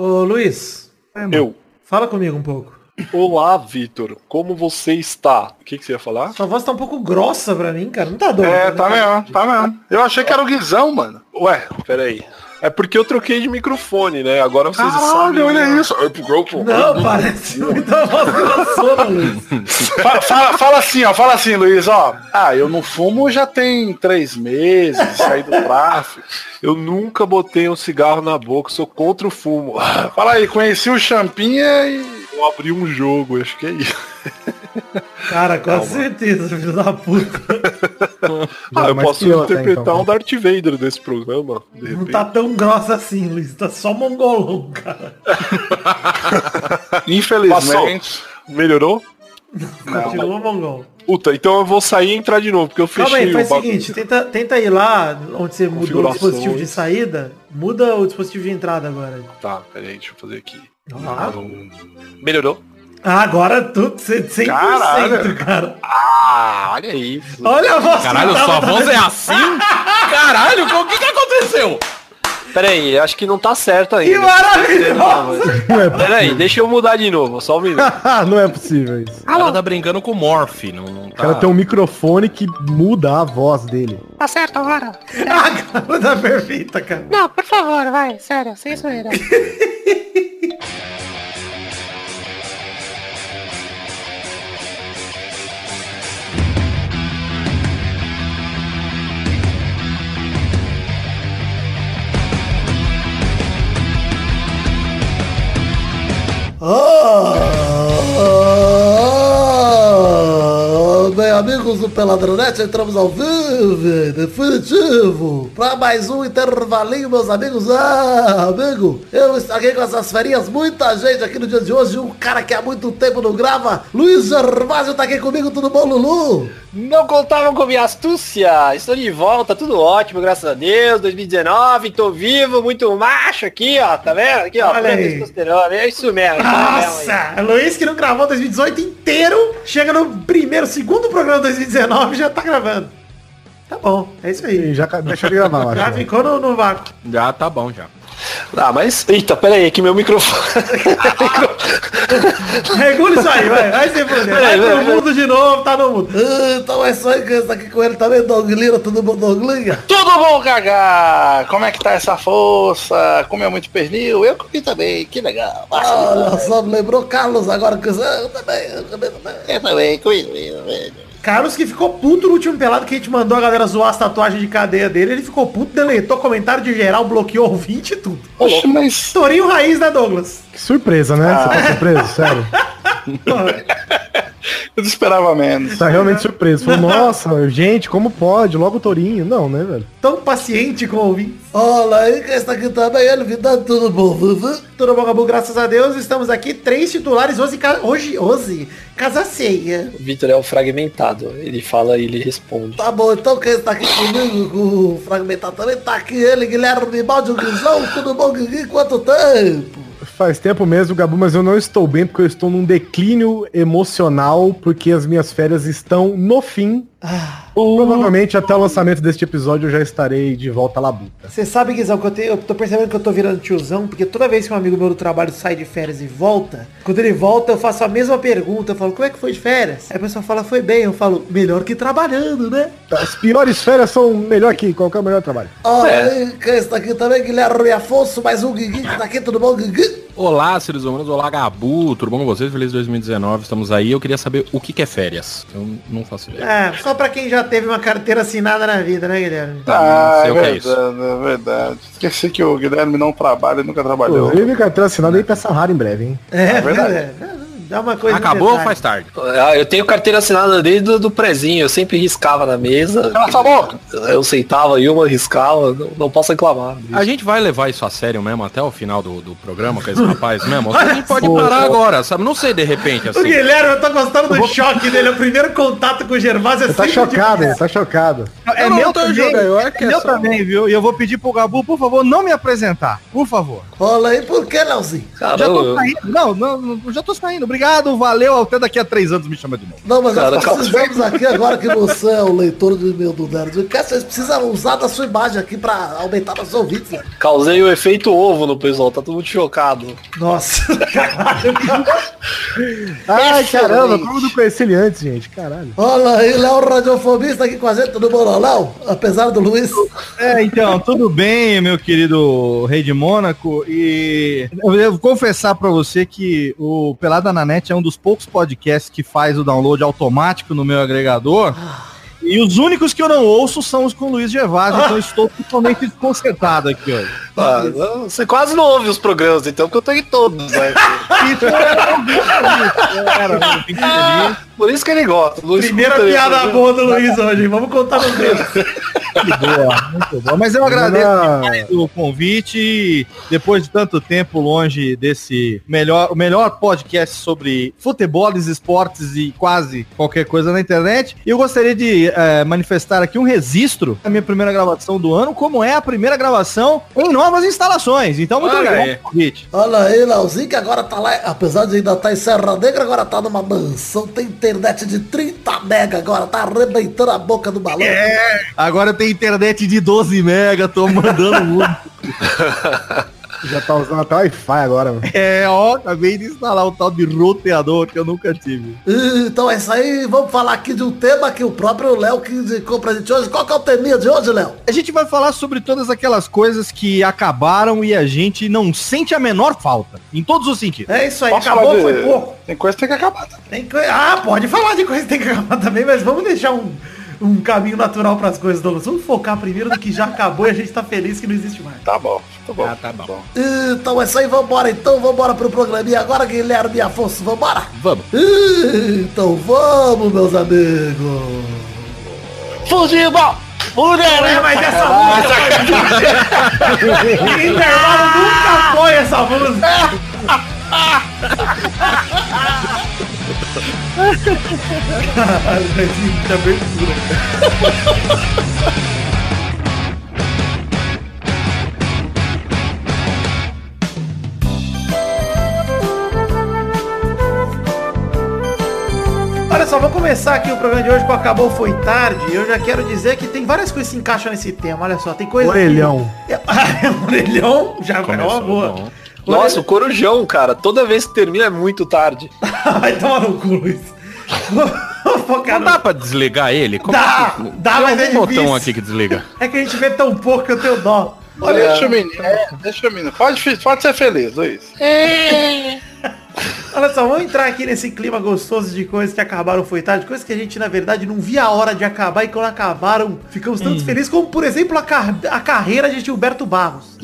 Ô Luiz, Eu. fala comigo um pouco. Olá, Vitor. Como você está? O que, que você ia falar? Sua voz tá um pouco grossa pra mim, cara. Não tá doido. É, né? tá mesmo, tá mesmo. Eu achei que era o Guizão, mano. Ué, peraí. É porque eu troquei de microfone, né? Agora vocês sabem. Caralho, olha né? isso. Não, parece muito a voz grossona, Luiz. Fala, fala- fala assim, ó, fala assim, Luiz, ó. Ah, eu não fumo já tem três meses, saí do tráfico. Eu nunca botei um cigarro na boca, sou contra o fumo. Fala aí, conheci o Champinha e. Eu abri um jogo, acho que é isso. Cara, com certeza, filho da puta. Ah, eu posso outra, interpretar então? um Darth Vader desse programa, de Não tá tão grossa assim, Luiz. Tá só mongolão, cara. Infelizmente. Melhorou? Continua mongol. Puta, então eu vou sair e entrar de novo, porque eu fechei Calma aí, faz o bagulho. seguinte, tenta, tenta ir lá onde você mudou o dispositivo de saída, muda o dispositivo de entrada agora. Tá, peraí, deixa eu fazer aqui. Ah, Melhorou? Ah, agora tu 100%, Caralho. cara. Ah, olha isso. Olha a voz Caralho, que sua voz é assim? Caralho, o que que aconteceu? Peraí, acho que não tá certo Que ainda. maravilhoso! Não é, Peraí, deixa eu mudar de novo, só um minuto. não é possível isso. O cara tá brincando com o Morph, não, não O tá... cara tem um microfone que muda a voz dele. Tá certo agora? Ah, cara, tá perfeita, cara. Não, por favor, vai, sério, sem zoeira. Ah, amigos do Peladronete, entramos ao vivo, definitivo, para mais um intervalinho, meus amigos. Ah, amigo, eu estraguei com essas ferinhas, muita gente aqui no dia de hoje, um cara que há muito tempo não grava, Luiz Gervásio tá aqui comigo, tudo bom, Lulu? Não contavam com minha astúcia. Estou de volta, tudo ótimo, graças a Deus. 2019, tô vivo, muito macho aqui, ó. Tá vendo? Aqui, ó. Olha aí. testosterona. É isso mesmo. isso mesmo aí. Nossa, Luiz que não gravou 2018 inteiro, chega no primeiro, segundo programa de 2019 e já tá gravando. Tá bom, é isso aí. E já deixa ele gravar, Já ficou no, no vácuo. Já tá bom, já. Ah, mas. Eita, peraí, que meu microfone. Regula isso aí, vai, vai se fuder. Vai Vai, vai, pro vai. mundo de novo, tá no mundo. Ah, então é só aí que está aqui com ele também, Doglina, tudo bom, Doglinha? Tudo bom, Gagá? Como é que tá essa força? Comeu muito pernil? Eu comi também, que legal. Olha só, me lembrou Carlos agora, que eu também, eu também, também. Eu também, comi também. Carlos que ficou puto no último pelado que a gente mandou a galera zoar as tatuagens de cadeia dele. Ele ficou puto, deletou comentário de geral, bloqueou ouvinte e tudo. Oxe, mas... Torinho raiz, né, Douglas? Que surpresa, né? Você tá surpreso, sério. Eu não esperava menos. Tá realmente surpreso. Falou, nossa, gente, como pode? Logo o Torinho. Não, né, velho? Tão paciente com o ouvinte. Quem está aqui também, ele vida, tudo bom? Tudo bom, Gabu? Graças a Deus, estamos aqui. Três titulares hoje, hoje, hoje, casa ceia. O Vitor é o fragmentado. Ele fala e ele responde. Tá bom, então quem está aqui comigo, com o Fragmentado também, tá aqui ele, Guilherme Balde, o Guizão, tudo bom, Guigui? Quanto tempo? Faz tempo mesmo, Gabu, mas eu não estou bem porque eu estou num declínio emocional porque as minhas férias estão no fim. Provavelmente até o lançamento deste episódio eu já estarei de volta à labuta. Você sabe, Guizão, que eu, te- eu tô percebendo que eu tô virando tiozão, porque toda vez que um amigo meu do trabalho sai de férias e volta, quando ele volta eu faço a mesma pergunta, eu falo, como é que foi de férias? Aí a pessoa fala, foi bem, eu falo, melhor que trabalhando, né? As piores férias são melhor que qualquer melhor trabalho. Olha quem está aqui também, Guilherme Afonso, mais um Guigui que tá aqui, tudo bom, Guigui? Olá, seres humanos. Olá, Gabu. Tudo bom com vocês? Feliz 2019. Estamos aí. Eu queria saber o que, que é férias. Eu não faço ideia. É, só pra quem já teve uma carteira assinada na vida, né, Guilherme? Ah, Não sei é o que é isso. verdade, é verdade. Esqueci que o Guilherme não trabalha, nunca trabalhou. Inclusive, carteira assinada aí pra Sahara em breve, hein? É, verdade. é, dá uma coisa Acabou ou faz tarde? Ah, Eu tenho carteira assinada desde o do prezinho. Eu sempre riscava na mesa. Cala sua boca! Eu sentava e uma riscava. Não, não posso reclamar. A gente vai levar isso a sério mesmo até o final do, do programa com esse rapaz mesmo? A gente pode parar agora, sabe? Não sei, de repente, O assim. Guilherme, eu tô gostando do choque dele. O primeiro contato com o Gervásio é tá chocado, ele tá chocado. É meu também, jogando, é é meu só- também, viu? E eu vou pedir pro Gabu, por favor, não me apresentar. Por favor. Olha aí, por que, Leozinho? Já tô saindo. Não, não, não, já tô saindo, obrigado. Obrigado, valeu, até daqui a três anos me chama de novo. Não, mas Cara, nós calma. precisamos aqui, agora que você é o leitor do e-mail do Nerdcast, vocês precisam usar da sua imagem aqui pra aumentar nossos ouvintes. né? Causei o efeito ovo no pessoal, tá todo mundo chocado. Nossa, caralho. Ai, caramba, como eu não conheci ele antes, gente? Caralho. Olha aí, Léo Radiofobista aqui com a gente, tudo bom, Léo? Apesar do Luiz. É, então, tudo bem, meu querido rei de Mônaco, e eu devo confessar pra você que o Pelada na Net é um dos poucos podcasts que faz o download automático no meu agregador, e os únicos que eu não ouço são os com o Luiz Gervásio, então eu estou totalmente desconcertado aqui hoje. Ah, não, você quase não ouve os programas, então, porque eu tô em todos, né? Isso era um vídeo feliz, era um vídeo feliz. Por isso que ele gosta. Não Primeira piada boa do Luiz hoje. Vamos contar nos dedos. Que boa, muito boa. Mas eu agradeço o convite e depois de tanto tempo longe desse melhor, o melhor podcast sobre futebol, esportes e quase qualquer coisa na internet, eu gostaria de eh, manifestar aqui um registro da minha primeira gravação do ano, como é a primeira gravação em novas instalações. Então, muito Olha obrigado convite. Olha aí, Léozinho, que agora tá lá, apesar de ainda estar em Serra Negra, agora tá numa mansão, tem internet de 30 mega agora, tá arrebentando a boca do balão. Agora tem internet de 12 mega, tô mandando muito. Já tá usando até Wi-Fi agora, mano. É, ó, acabei de instalar o tal de roteador que eu nunca tive. Então é isso aí, vamos falar aqui de um tema que o próprio Léo que indicou pra gente hoje. Qual que é o teminha de hoje, Léo? A gente vai falar sobre todas aquelas coisas que acabaram e a gente não sente a menor falta. Em todos os sentidos. É isso aí, Posso acabou, de- foi pouco. Tem coisa que tem que acabar. tá? Tem Ah, pode falar de coisa que tem que acabar também, mas vamos deixar um, um caminho natural para as coisas, Douglas. Vamos focar primeiro no que já acabou e a gente tá feliz que não existe mais. Tá bom, tá bom. Ah, tá bom. Então é isso aí, vambora então, vambora pro programinha agora, Guilherme Afonso, vambora? Vamos. Então vamos, meus amigos. Futebol! É, mas essa música foi Intervalo nunca foi essa música. Caralho, que abertura. Olha só, vamos começar aqui o programa de hoje com Acabou Foi Tarde. Eu já quero dizer que tem várias coisas que se encaixam nesse tema. Olha só, tem coisa Orelhão. Que... orelhão já é uma Começou boa. bom. Nossa, o Corujão, cara, toda vez que termina é muito tarde. Vai tomar no cu, Luiz. Não dá pra desligar ele? Como Dá, que- dá, Tem mas é difícil. botão aqui que desliga. É que a gente vê tão pouco que eu tenho dó. Olha, deixa o menino, deixa o menino. Pode, pode ser feliz, Luiz. Olha só, vamos entrar aqui nesse clima gostoso de coisas que acabaram foi tarde, coisas que a gente, na verdade, não via a hora de acabar e quando acabaram, ficamos tanto felizes, como, por exemplo, a, car- a carreira de Gilberto Barros.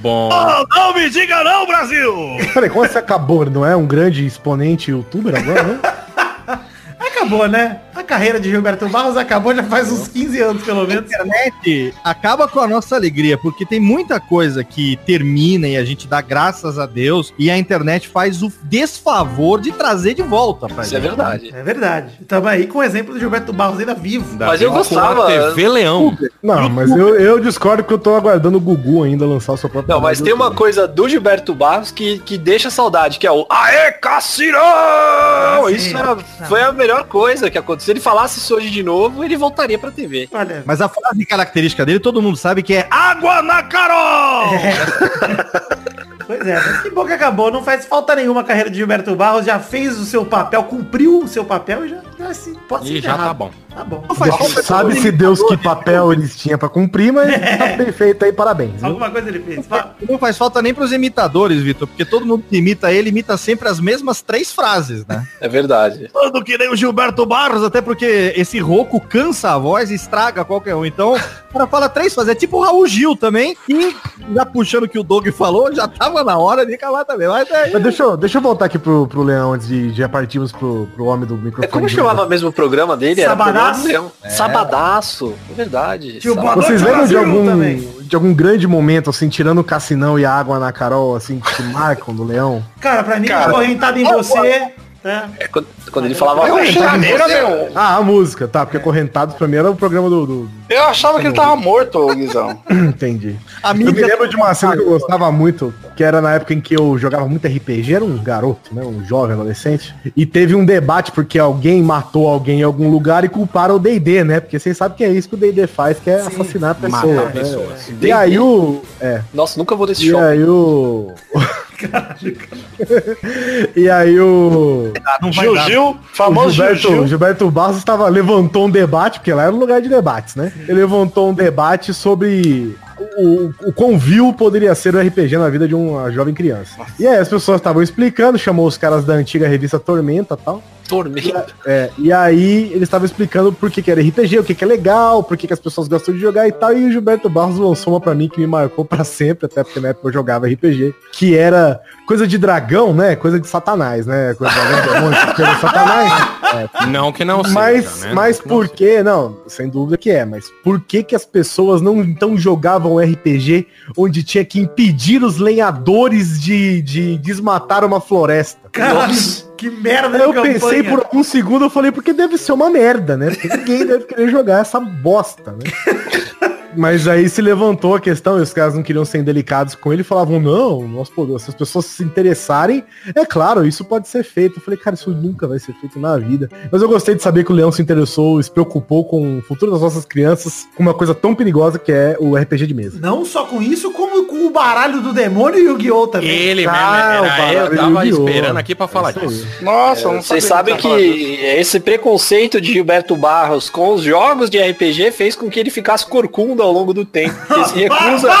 Bom. não me diga não, Brasil! Peraí, como você acabou? Não é um grande exponente youtuber agora, né? Acabou, né? A carreira de Gilberto Barros acabou já faz uns 15 anos, pelo A menos. internet acaba com a nossa alegria, porque tem muita coisa que termina e a gente dá graças a Deus, e a internet faz o desfavor de trazer de volta pra Isso é gente. verdade. É verdade. Estamos aí com o exemplo do Gilberto Barros ainda vivo. Mas eu a gostava. TV Leão. Não, mas eu, eu discordo que eu tô aguardando o Gugu ainda lançar o seu próprio Não, mas tem uma coisa do Gilberto Barros que, que deixa saudade, que é o Aê, Cassirão! sim. Isso era- foi a melhor coisa que aconteceu. Se ele falasse isso hoje de novo, ele voltaria pra TV. Olha, Mas a frase característica dele, todo mundo sabe que é Água na Carol! pois é, mas que bom que acabou. Não faz falta nenhuma a carreira de Gilberto Barros. Já fez o seu papel, cumpriu o seu papel e já, já se, pode ser E já tá bom. Tá bom. Não faz falta Sabe-se Deus que papel eles tinham pra cumprir, mas tá perfeito aí, parabéns. viu? Alguma coisa ele fez. Não faz falta nem pros imitadores, Vitor, porque todo mundo que imita ele imita sempre as mesmas três frases, né? É verdade. Todo que nem o Gilberto Barros, até porque esse rouco cansa a voz e estraga qualquer um. Então, o cara fala três frases. É tipo o Raul Gil também. E já puxando o que o Doug falou, já tava na hora de acabar também. Mas é, Mas deixa eu, deixa eu voltar aqui pro, pro Leão antes de já partirmos pro, pro homem do microfone. É como chamava mesmo o programa dele? Era Sabadaço? Programa do Leão. Sabadaço. É verdade. Tio Vocês lembram de algum, também. de algum grande momento, assim, tirando o Cassinão e a água na Carol, assim, que te marcam do Leão? Cara, pra mim, Cara. acorrentado em você, É, quando, quando ele falava Eu meu, Ah, a música, tá, porque Correntados pra mim era o programa do. do- eu achava que ele tava morto, ô Guizão. Entendi. eu me lembro de uma cena que eu gostava muito, que era na época em que eu jogava muito RPG, era um garoto, né? Um jovem adolescente. E teve um debate porque alguém matou alguém em algum lugar e culparam o D&D, né? Porque vocês sabem que é isso que o D&D faz, que é assassinar pessoas. Matar né? pessoas. E aí o. É. Nossa, nunca vou desse E show. aí o. e aí o. Ah, Gil. Gil, O famoso Gil Gilberto, Gil. Gilberto Barros estava, levantou um debate, porque lá era um lugar de debates, né? Ele levantou um debate sobre o, o quão vil poderia ser o RPG na vida de uma jovem criança. E aí as pessoas estavam explicando, chamou os caras da antiga revista Tormenta e tal. Tormenta. É, e aí eles estavam explicando por que, que era RPG, o que, que é legal, por que, que as pessoas gostam de jogar e tal. E o Gilberto Barros lançou uma pra mim que me marcou pra sempre, até porque na época eu jogava RPG, que era coisa de dragão, né? Coisa de satanás, né? Coisa de dragão, demônio, Não que não seja, Mas, né? mas Não que por que, não, sem dúvida que é, mas por que que as pessoas não então jogavam RPG onde tinha que impedir os lenhadores de, de desmatar uma floresta? Caralho, que merda Aí de eu pensei por um segundo, eu falei, porque deve ser uma merda, né? Porque ninguém deve querer jogar essa bosta, né? Mas aí se levantou a questão e os caras não queriam ser indelicados com ele falavam, não, nós podemos, se as pessoas se interessarem, é claro, isso pode ser feito. Eu falei, cara, isso nunca vai ser feito na vida. Mas eu gostei de saber que o Leão se interessou, se preocupou com o futuro das nossas crianças, com uma coisa tão perigosa que é o RPG de mesa. Não só com isso, como com o baralho do demônio e o Yu-Gi-Oh! também. Ele Ah, mesmo, era, eu tava Yu-Gi-Oh! esperando aqui pra falar É isso aí. disso. Nossa, não Vocês sabem falar disso. que esse preconceito de Gilberto Barros com os jogos de RPG fez com que ele ficasse corcunda ao longo do tempo. Ele se recusa.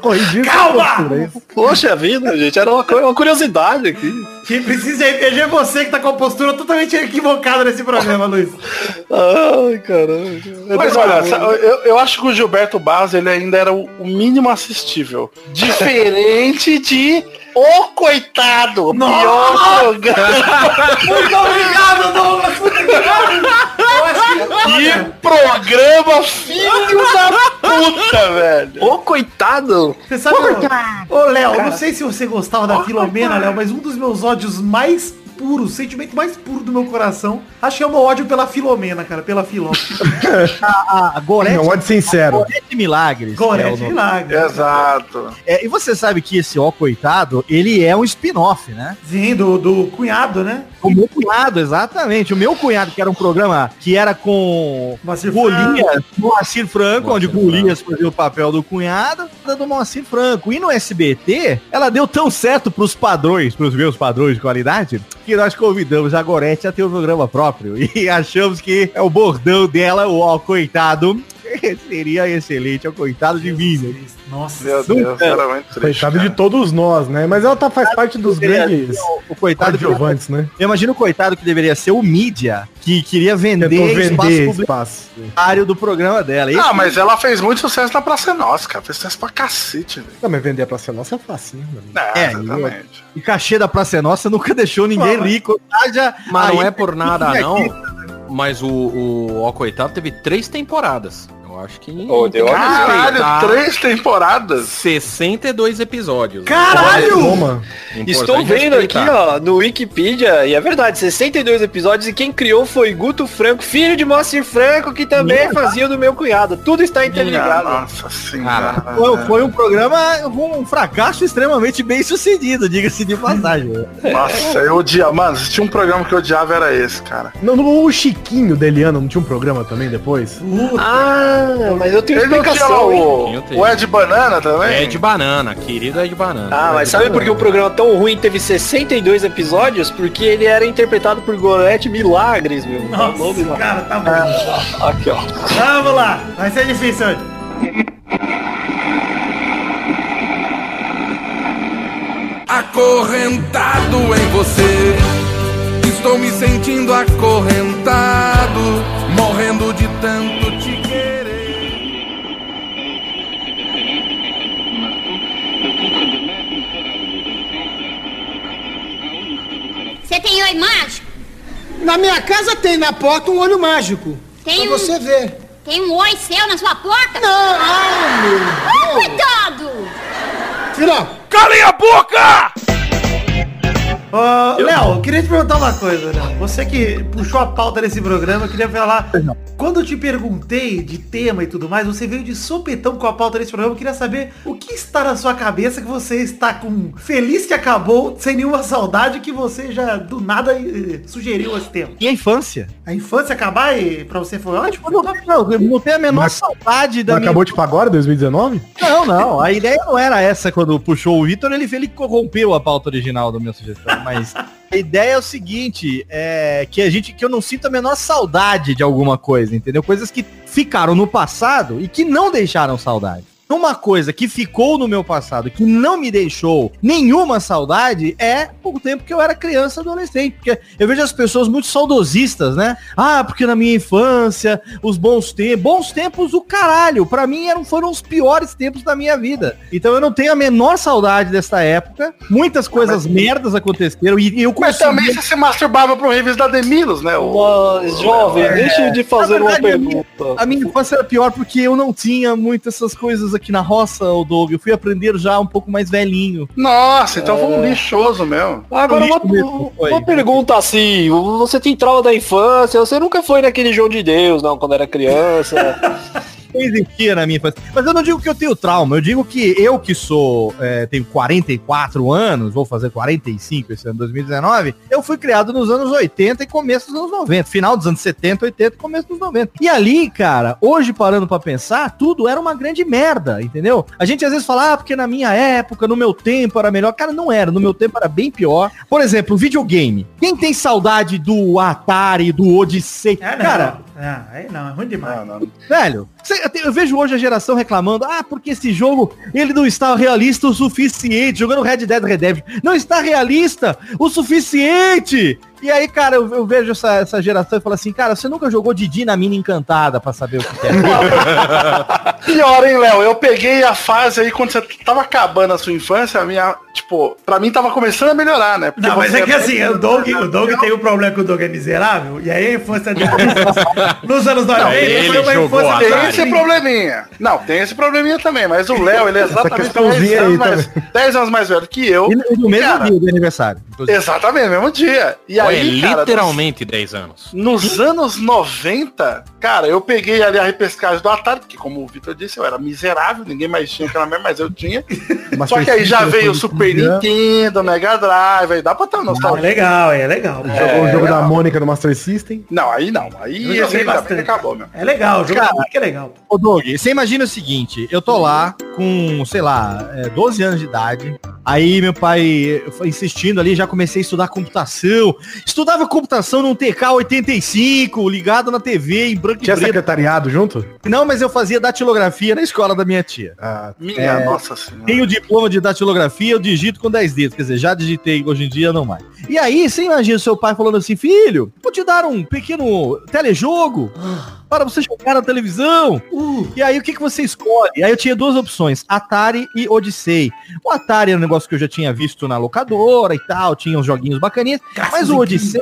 Corrigir essa Calma! postura, é isso. Poxa vida, gente, era uma, uma curiosidade aqui. Quem precisa de RPG é você que tá com a postura totalmente equivocada nesse programa, Luiz. Ai, caramba. Mas olha, eu, eu acho que o Gilberto Barros ele ainda era o, o mínimo assistível. Diferente de O Coitado, o pior programa. Muito obrigado, Douglas. Muito obrigado. Que programa filho da puta, velho. Ô, coitado! Você sabe, ô, ô Léo, eu não sei se você gostava da Filomena, Léo, mas um dos meus ódios mais puros, o sentimento mais puro do meu coração, acho que é o meu ódio pela Filomena, cara, pela Filó. A, a Gorete, Não, ódio sincero. Gorete Milagres. é Gorete nome. Milagre. Exato. É, e você sabe que esse Ó Coitado, ele é um spin-off, né? Sim, do, do cunhado, né? O meu cunhado, exatamente. O meu cunhado, que era um programa que era com Moacir Golias, Moacir Franco, onde Moacir Golias fazia o papel do cunhado, do Moacir Franco. E no SBT, ela deu tão certo pros padrões, pros meus padrões de qualidade, que nós convidamos a Gorete a ter um programa próprio. E achamos que é o bordão dela, o ó coitado, seria excelente, é o coitado de mim. né? Nossa. Meu Deus, era muito triste. Coitado cara. de todos nós, né? Mas ela tá, faz parte dos grandes O, o coitado que coadjuvantes, né? Eu imagino o coitado que deveria ser o mídia, que queria vender, espaço vender publicitário espaço. do programa dela. Esse Ah, mas ela fez muito sucesso na Praça Nossa, cara. Fez sucesso pra cacete, velho. Não, mas vender pra ser nossa é fácil, né? mano? É, É, exatamente. E cachê da Praça é Nossa nunca deixou ninguém rico. Haja Mas não é por nada não, mas o, o Ó Coitado teve três temporadas. Eu acho que tem que uma Caralho, respeitar três temporadas. 62 episódios. Caralho! Importante Estou vendo aqui, respeitar. ó, no Wikipedia, e é verdade, 62 episódios, e quem criou foi Guto Franco, filho de Moacir Franco, que também fazia o do meu cunhado. Tudo está interligado. Nossa senhora. Foi, foi um programa com um fracasso extremamente bem sucedido, diga-se de passagem. Nossa, eu odiava. Mano, se tinha um programa que eu odiava era esse, cara. Não, não, o Chiquinho Deliano não tinha um programa também depois? Ah, mas eu tenho Ele não tinha explicação, o, o Ed Banana também? É de banana, querido é de banana. Ah, mas sabe por que o programa tão ruim teve 62 episódios? Porque ele era interpretado por Gorete Milagres, meu. Nome Nossa, lá. cara, tá bom. Aqui, ó. Vamos lá. Vai ser difícil hoje. acorrentado em você. Estou me sentindo acorrentado, morrendo de tanto te Você tem oi mágico? Na minha casa tem na porta um olho mágico. Tem pra um- você ver. Tem um oi seu na sua porta? Não, ai, meu Ai, coitado! Filho, Calem a boca! Ô, Léo, queria te perguntar uma coisa, Léo. Você que puxou a pauta desse programa, eu queria falar. Quando eu te perguntei de tema e tudo mais, você veio de sopetão com a pauta desse programa. Eu queria saber o que está na sua cabeça que você está com feliz que acabou, sem nenhuma saudade, que você já do nada eh, sugeriu esse tema. E a infância? A infância acabar e pra você foi ótimo? Não, não, eu não tenho a menor Mas- saudade da Não minha... acabou tipo agora, 2019? Não, não. A ideia não era essa quando puxou o Vitor, ele, ele corrompeu a pauta original da minha sugestão. Mas a ideia é o seguinte, é que a gente que eu não sinto a menor saudade de alguma coisa, entendeu? Coisas que ficaram no passado e que não deixaram saudade. Uma coisa que ficou no meu passado, que não me deixou nenhuma saudade, é o tempo que eu era criança adolescente. Porque eu vejo as pessoas muito saudosistas, né? Ah, porque na minha infância, os bons tempos. Bons tempos, o caralho. Pra mim eram, foram os piores tempos da minha vida. Então eu não tenho a menor saudade dessa época. Muitas coisas merdas aconteceram e eu Mas consegui- também você se masturbava pro revista da Demilos, né? O... Mas, jovem, deixa eu te fazer Na uma verdade, a minha- pergunta. A minha infância era pior porque eu não tinha muitas essas coisas aqui na roça, o Doug. Eu fui aprender já um pouco mais velhinho. Nossa, então foi um lixoso mesmo. Agora uma, mesmo, uma pergunta assim, você tem trauma da infância, você nunca foi naquele João de Deus, não, quando era criança. Não existia na minha infância. Mas eu não digo que eu tenho trauma, eu digo que eu que sou, é, tenho 44 anos, vou fazer 45 esse ano 2019, eu fui criado nos anos 80 e começo dos anos 90, final dos anos 70, 80 e começo dos 90. E ali, cara, hoje parando pra pensar, tudo era uma grande merda, entendeu? A gente às vezes fala, ah, porque na minha época, no meu tempo era melhor. Cara, não era, no meu tempo era bem pior. Por exemplo, videogame. Quem tem saudade do Atari, do Odyssey? Não. Cara, Ah, aí não, é ruim demais. Não, não. Velho, eu vejo hoje a geração reclamando, ah, porque esse jogo, ele não está realista o suficiente, jogando Red Dead Redemption, não está realista o suficiente. E aí, cara, eu, eu vejo essa, essa geração e falo assim, cara, você nunca jogou Didi na mina encantada pra saber o que que é. Pior, hein, Léo? Eu peguei a fase aí quando você tava acabando a sua infância, a minha, tipo, pra mim tava começando a melhorar, né? Porque Não, mas é que assim, o Doug, o Doug tem um problema que o Doug é miserável, e aí a infância dele nos anos 90 ele foi uma jogou infância Tem Atari. esse probleminha. Não, tem esse probleminha também, mas o Léo, ele é exatamente questãozinha 10 anos, mais, 10 anos mais velho que eu. E no mesmo Cara, dia do aniversário. inclusive. Exatamente, mesmo dia. E Pô, é aí, cara, literalmente 10 anos. Nos anos 90, cara, eu peguei ali a repescagem do Atari, porque como o Vitor disse, eu era miserável, ninguém mais tinha aquela merda, mas eu tinha. Mas Só que aí já System, veio o Super Super Nintendo, Mega Drive, aí dá pra ter uma É nostalgia. legal, é legal. Jogou o jogo da Mônica no Master System. Não, aí não. Aí esse que bastante. acabou, meu. É legal, o jogo Cara, que é legal. Ô Doug, você imagina o seguinte, eu tô lá com, sei lá, é, 12 anos de idade, aí meu pai foi insistindo ali, já comecei a estudar computação, estudava computação num TK-85, ligado na TV, em branco e Tinha preto. secretariado junto? Não, mas eu fazia datilografia na escola da minha tia. Ah, Minha É, nossa senhora. Tenho diploma de datilografia, eu digito com 10 dedos. Quer dizer, já digitei, hoje em dia não mais. E aí, você imagina o seu pai falando assim, filho, vou te dar um pequeno telejogo para você jogar na televisão. E aí, o que, que você escolhe? Aí eu tinha duas opções, Atari e Odyssey. O Atari era um negócio que eu já tinha visto na locadora e tal, tinha uns joguinhos bacaninhas. Mas o Odyssey...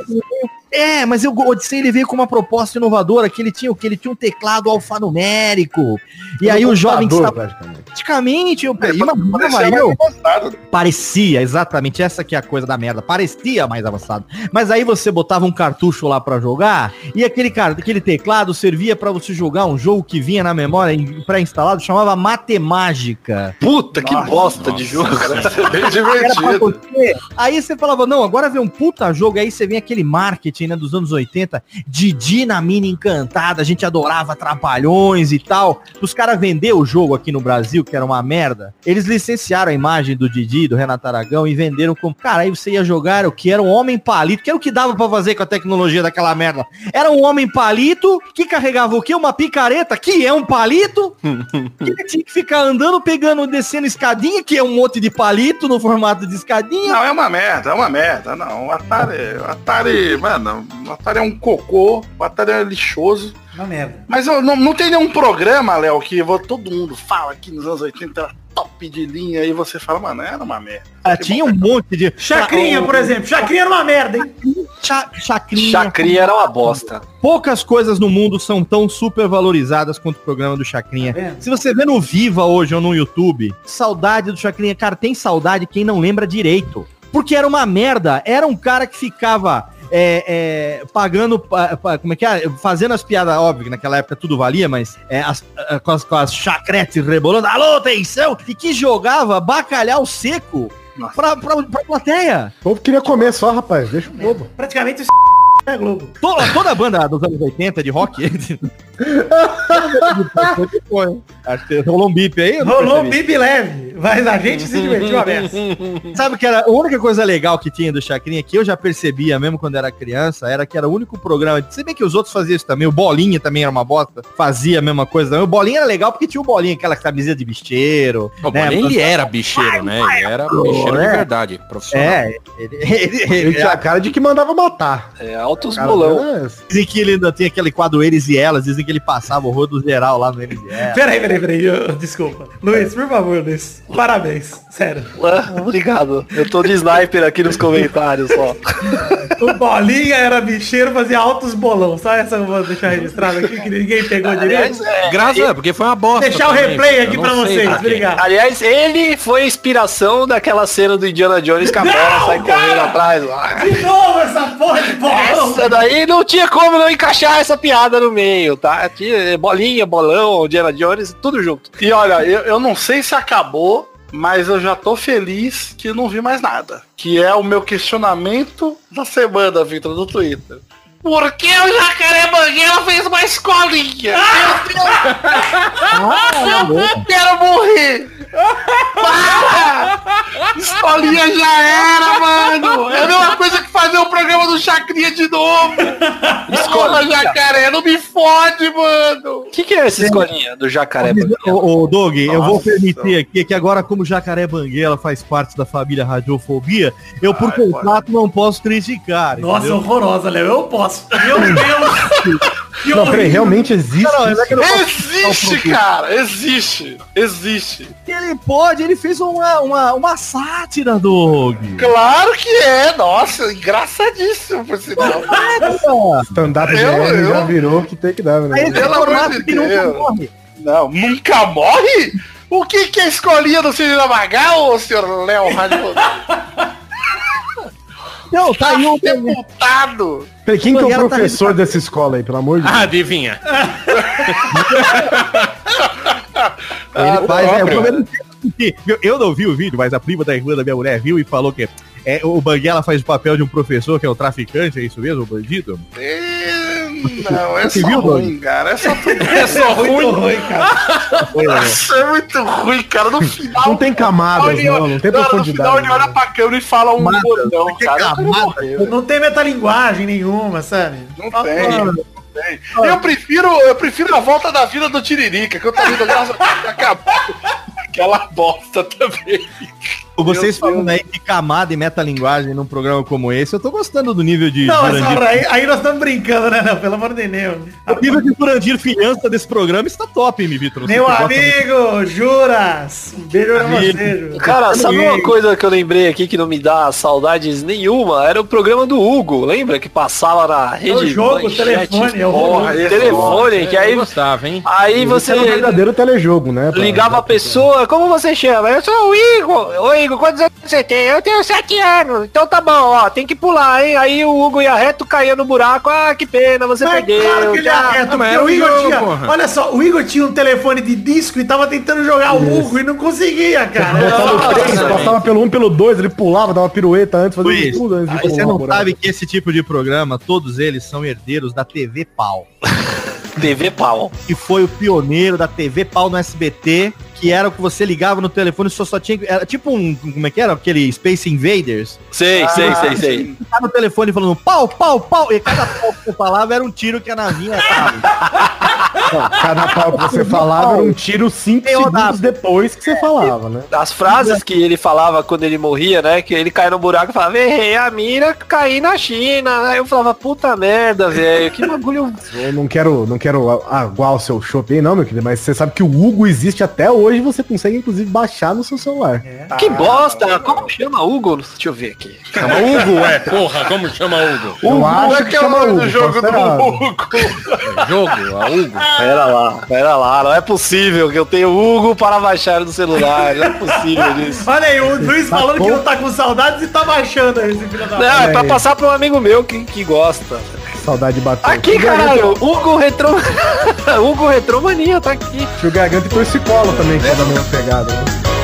É, mas eu- o Odyssey ele veio com uma proposta inovadora que ele tinha o que ele tinha um teclado alfanumérico. E aí o jovem que praticamente. praticamente eu mais eu avançado. parecia exatamente essa que é a coisa da merda parecia mais avançado mas aí você botava um cartucho lá pra jogar e aquele cara aquele teclado servia pra você jogar um jogo que vinha na memória em- pré-instalado chamava Matemágica Puta, que bosta de jogo. Parece bem era pra divertido. você. Aí você falava, não, agora vem um puta jogo, aí você vem aquele marketing dos anos 80, Didi na mina encantada, a gente adorava trapalhões e tal. Os caras vender o jogo aqui no Brasil, que era uma merda, eles licenciaram a imagem do Didi, do Renato Aragão, e venderam como, cara, aí você ia jogar o que era um homem palito, que era o que dava pra fazer com a tecnologia daquela merda. Era um homem palito que carregava o quê? Uma picareta, que é um palito, que tinha que ficar andando, pegando, descendo escadinha, que é um monte de palito no formato de escadinha. Não, é uma merda, é uma merda. Não, o Atari, o Atari, mano, o Atari é um cocô, o Atari é lixoso. Uma merda. Mas eu- não, não tem nenhum programa, Léo, que vou- todo mundo fala que nos anos 80 era top de linha e você fala, mano, era uma merda. Ah, tinha um monte de. Chacrinha, por exemplo. Chacrinha era uma merda, hein? Cha- chacrinha. Chacrinha era uma bosta. Poucas coisas no mundo são tão super valorizadas quanto o programa do Chacrinha. Tá? Se você vê no Viva hoje ou no YouTube, saudade do Chacrinha, cara, tem saudade quem não lembra direito. porque era uma merda. Era um cara que ficava é, é, pagando, pa- pa- como é que é? Fazendo as piadas, óbvio que naquela época tudo valia, mas é, as- a- com, as, com as chacretes rebolando, alô, atenção! E que jogava bacalhau seco pra, pra, pra plateia. O povo queria comer só, rapaz. Deixa o bobo. Praticamente o é Globo. Toda, toda a banda dos anos 80 de rock. Acho que rolou um bip aí. Rolou um bip leve, mas a gente se divertiu a beça. Sabe que era a única coisa legal que tinha do Chacrinha, que eu já percebia mesmo quando era criança, era que era o único programa. Se bem que os outros faziam isso também, o Bolinha também era uma bosta, fazia a mesma coisa também. O Bolinha era legal porque tinha o Bolinha, aquela camiseta de bicheiro. O né? Bolinha, ele era bicheiro, né? Ele era bicheiro de é. verdade, profissional. É, ele, ele, Ele ele, tinha a cara de que mandava matar. É, altos Cara, bolão. esse. dizem que ele ainda tem aquele quadro Eles e Elas, dizem que ele passava o rodo geral lá no Eles e Elas. Peraí, peraí, peraí. eu- Desculpa. Luiz, por favor, Luiz. Parabéns. Sério. Ah, Obrigado. Eu tô de sniper aqui nos comentários, ó. O Bolinha era bicheiro, fazia altos bolão. Só essa eu vou deixar registrado aqui, que ninguém pegou Aliás, direito. é, Graças a porque foi uma bosta. Deixar o também, replay cara. aqui pra sei vocês. Obrigado. aliás, ele foi a inspiração daquela cena do Indiana Jones que a bola sai correndo atrás. lá. De novo essa porra de bolão. Essa daí não tinha como não encaixar essa piada no meio, tá? Tinha bolinha, bolão, Indiana Jones, tudo junto. E olha, eu, eu não sei se acabou, mas eu já tô feliz que não vi mais nada. Que é o meu questionamento da semana, Vitor, do Twitter. Por que o Jacaré Banguela fez uma escolinha? Meu Deus, eu quero morrer! Para! Escolinha já era, mano! É a mesma coisa que fazer o programa do Chacrinha de novo! Escola Jacaré, não me fode, mano! O que, que é essa escolinha do jacaré? Ô, ô Doug, eu vou Nossa. permitir aqui que agora, como Jacaré Banguela faz parte da família Radiofobia, eu por contrato não posso criticar. Nossa, entendeu? horrorosa, Léo. Eu posso. Meu Deus. Que Não, peraí, realmente existe. Não, é Existe, cara! Existe! Existe! Ele pode, ele fez uma, uma, uma sátira, Doug. Claro que é! Nossa, engraçadíssimo, por sinal. Stand-up Eu- GR já virou que tem que dar, né? Pelo amor de que nunca Deus. morre. Não, nunca morre? O que, que é escolinha do Cine Magal, senhor Léo Rádio? Não, tá aí um... Deputado! Peraí, quem que é o Banguela tá professor dessa escola aí, pelo amor de Deus? Ah, adivinha. Ele faz, é, problema é eu, eu não vi o vídeo, mas a prima da irmã da minha mulher viu e falou que é, o Banguela faz o papel de um professor que é o traficante, é isso mesmo, o bandido? É, Não, é Você só viu, ruim, cara. É só É só ruim. Muito ruim, cara. Nossa, é muito ruim, cara. No final. Não tem camadas, olha- não, não tem no final profundidade. ele olha pra câmera e fala um Mata, bordão, que cara. Camada. Não tem metalinguagem nenhuma, sabe? Não tem. Não tem. Eu prefiro, eu prefiro a volta da vida do Tiririca, que eu tô vendo graças a Deus que acabou. Aquela bosta também. Vocês falando aí de camada e metalinguagem num programa como esse, eu tô gostando do nível de Não, mas Jurandir. porra, aí, aí nós estamos brincando, né? Não, pelo amor de Deus. O nível de Jurandir Fiança desse programa está top, hein, Vitor? Meu amigo, Juras. Um beijo pra você. Cara, sabe uma coisa que eu lembrei aqui que não me dá saudades nenhuma? Era o programa do Hugo, lembra? Que passava na rede. É o jogo, o Manchete, telefone, é o porra, telefone, que Eu aí, gostava, hein? aí você Isso é um verdadeiro telejogo, né? ligava a pessoa, como você chama? Eu sou o Igor. Ô Igor, quantos anos você tem? Eu tenho sete anos. Então tá bom, ó, tem que pular, hein? Aí o Hugo ia reto, caía no buraco. Ah, que pena, você Mas perdeu. claro que ele tchau. é reto, mas o Igor jogo, tinha. porra. Olha só, o Igor tinha um telefone de disco e tava tentando jogar o Hugo e não conseguia, cara. Botava três, passava pelo um, pelo dois, ele pulava, dava pirueta antes, fazia Luiz, tudo antes de Você não buraco. sabe que esse tipo de programa, todos eles são herdeiros da TV Pau. TV pau. Que foi o pioneiro da TV Pau no SBT, que era o que você ligava no telefone e só, só tinha. Era tipo um. Como é que era? Aquele Space Invaders. Sei, sei, sei, sei. Tá no telefone falando pau, pau, pau. E cada pau que você falava era um tiro que a navinha tava. Cada pau que você falava era um tiro 5 Eu segundos dava. depois que você falava, né? As frases que ele falava quando ele morria, né? Que ele caía no buraco e falava, errei a mira, caí na China. Aí eu falava, puta merda, velho, que bagulho. Eu não quero, não quero aguar o seu chopp aí, não, meu querido, mas você sabe que o Hugo existe até hoje hoje você consegue, inclusive, baixar no seu celular. Que bosta! Como chama Hugo? Deixa eu ver aqui. Chama Hugo, é, porra, como chama Hugo? Eu Como acho é que é o chama nome Hugo. do jogo posso do. Hugo? É jogo, a Hugo. Pera lá, pera lá, não é possível que eu tenho Hugo para baixar no celular. Não é possível isso. Olha aí, o Luiz Tá falando bom. que não tá com saudades e tá baixando esse filho da Não, é pra passar pra um amigo meu que, que gosta. Saudade de bater. Aqui, caralho, Hugo Retro... Hugo Retromania tá aqui. Tio Garganta e Torcicolo também, que é da mesma pegada. Né?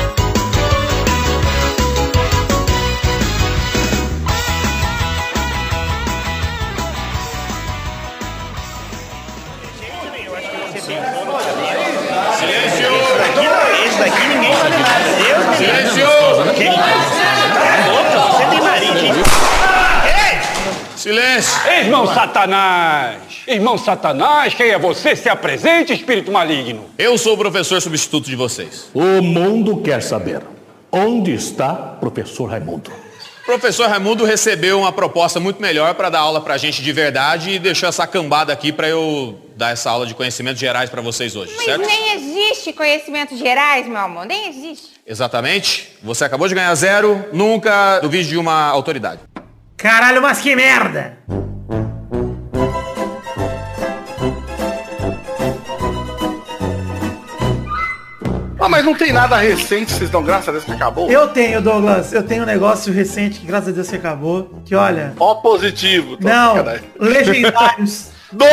Silêncio! Irmão Satanás! Irmão Satanás, quem é você? Se apresente, espírito maligno! Eu sou o professor substituto de vocês. O mundo quer saber onde está professor Raimundo. O professor Raimundo recebeu uma proposta muito melhor para dar aula pra gente de verdade e deixou essa cambada aqui para eu dar essa aula de conhecimentos gerais para vocês hoje, Mas certo? nem existe conhecimentos gerais, meu amor. Nem existe. Exatamente. Você acabou de ganhar zero, nunca duvide de uma autoridade. Caralho, mas que merda! Ah, mas não tem nada recente, vocês dão graças a Deus que acabou? Eu tenho, Douglas, eu tenho um negócio recente que graças a Deus que acabou. Que olha. Ó positivo. Não, legendários. Nossa,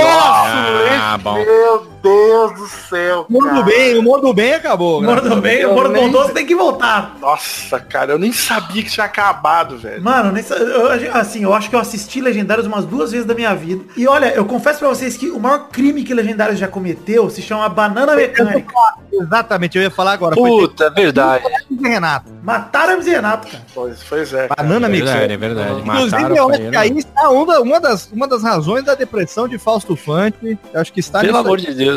Ah, bom. meu Deus do céu. O humor do cara. bem, o humor do bem acabou. Moro do bem, o nem- bondoso tem que voltar. Nossa, cara, eu nem sabia que tinha acabado, velho. Mano, nem sa- eu- assim, eu acho que eu assisti Legendários umas duas vezes da minha vida. E olha, eu confesso pra vocês que o maior crime que Legendários já cometeu se chama banana mecânica. Exatamente, eu ia falar agora. Puta, é verdade. ter- Renato. Mataram e Renato, cara. Pois, pois é. cara. Banana É verdade, é verdade. Inclusive, Mataram eu o acho que aí está uma, uma, das, uma das razões da depressão de Fausto Fante. Eu acho que está Pelo amor de Deus.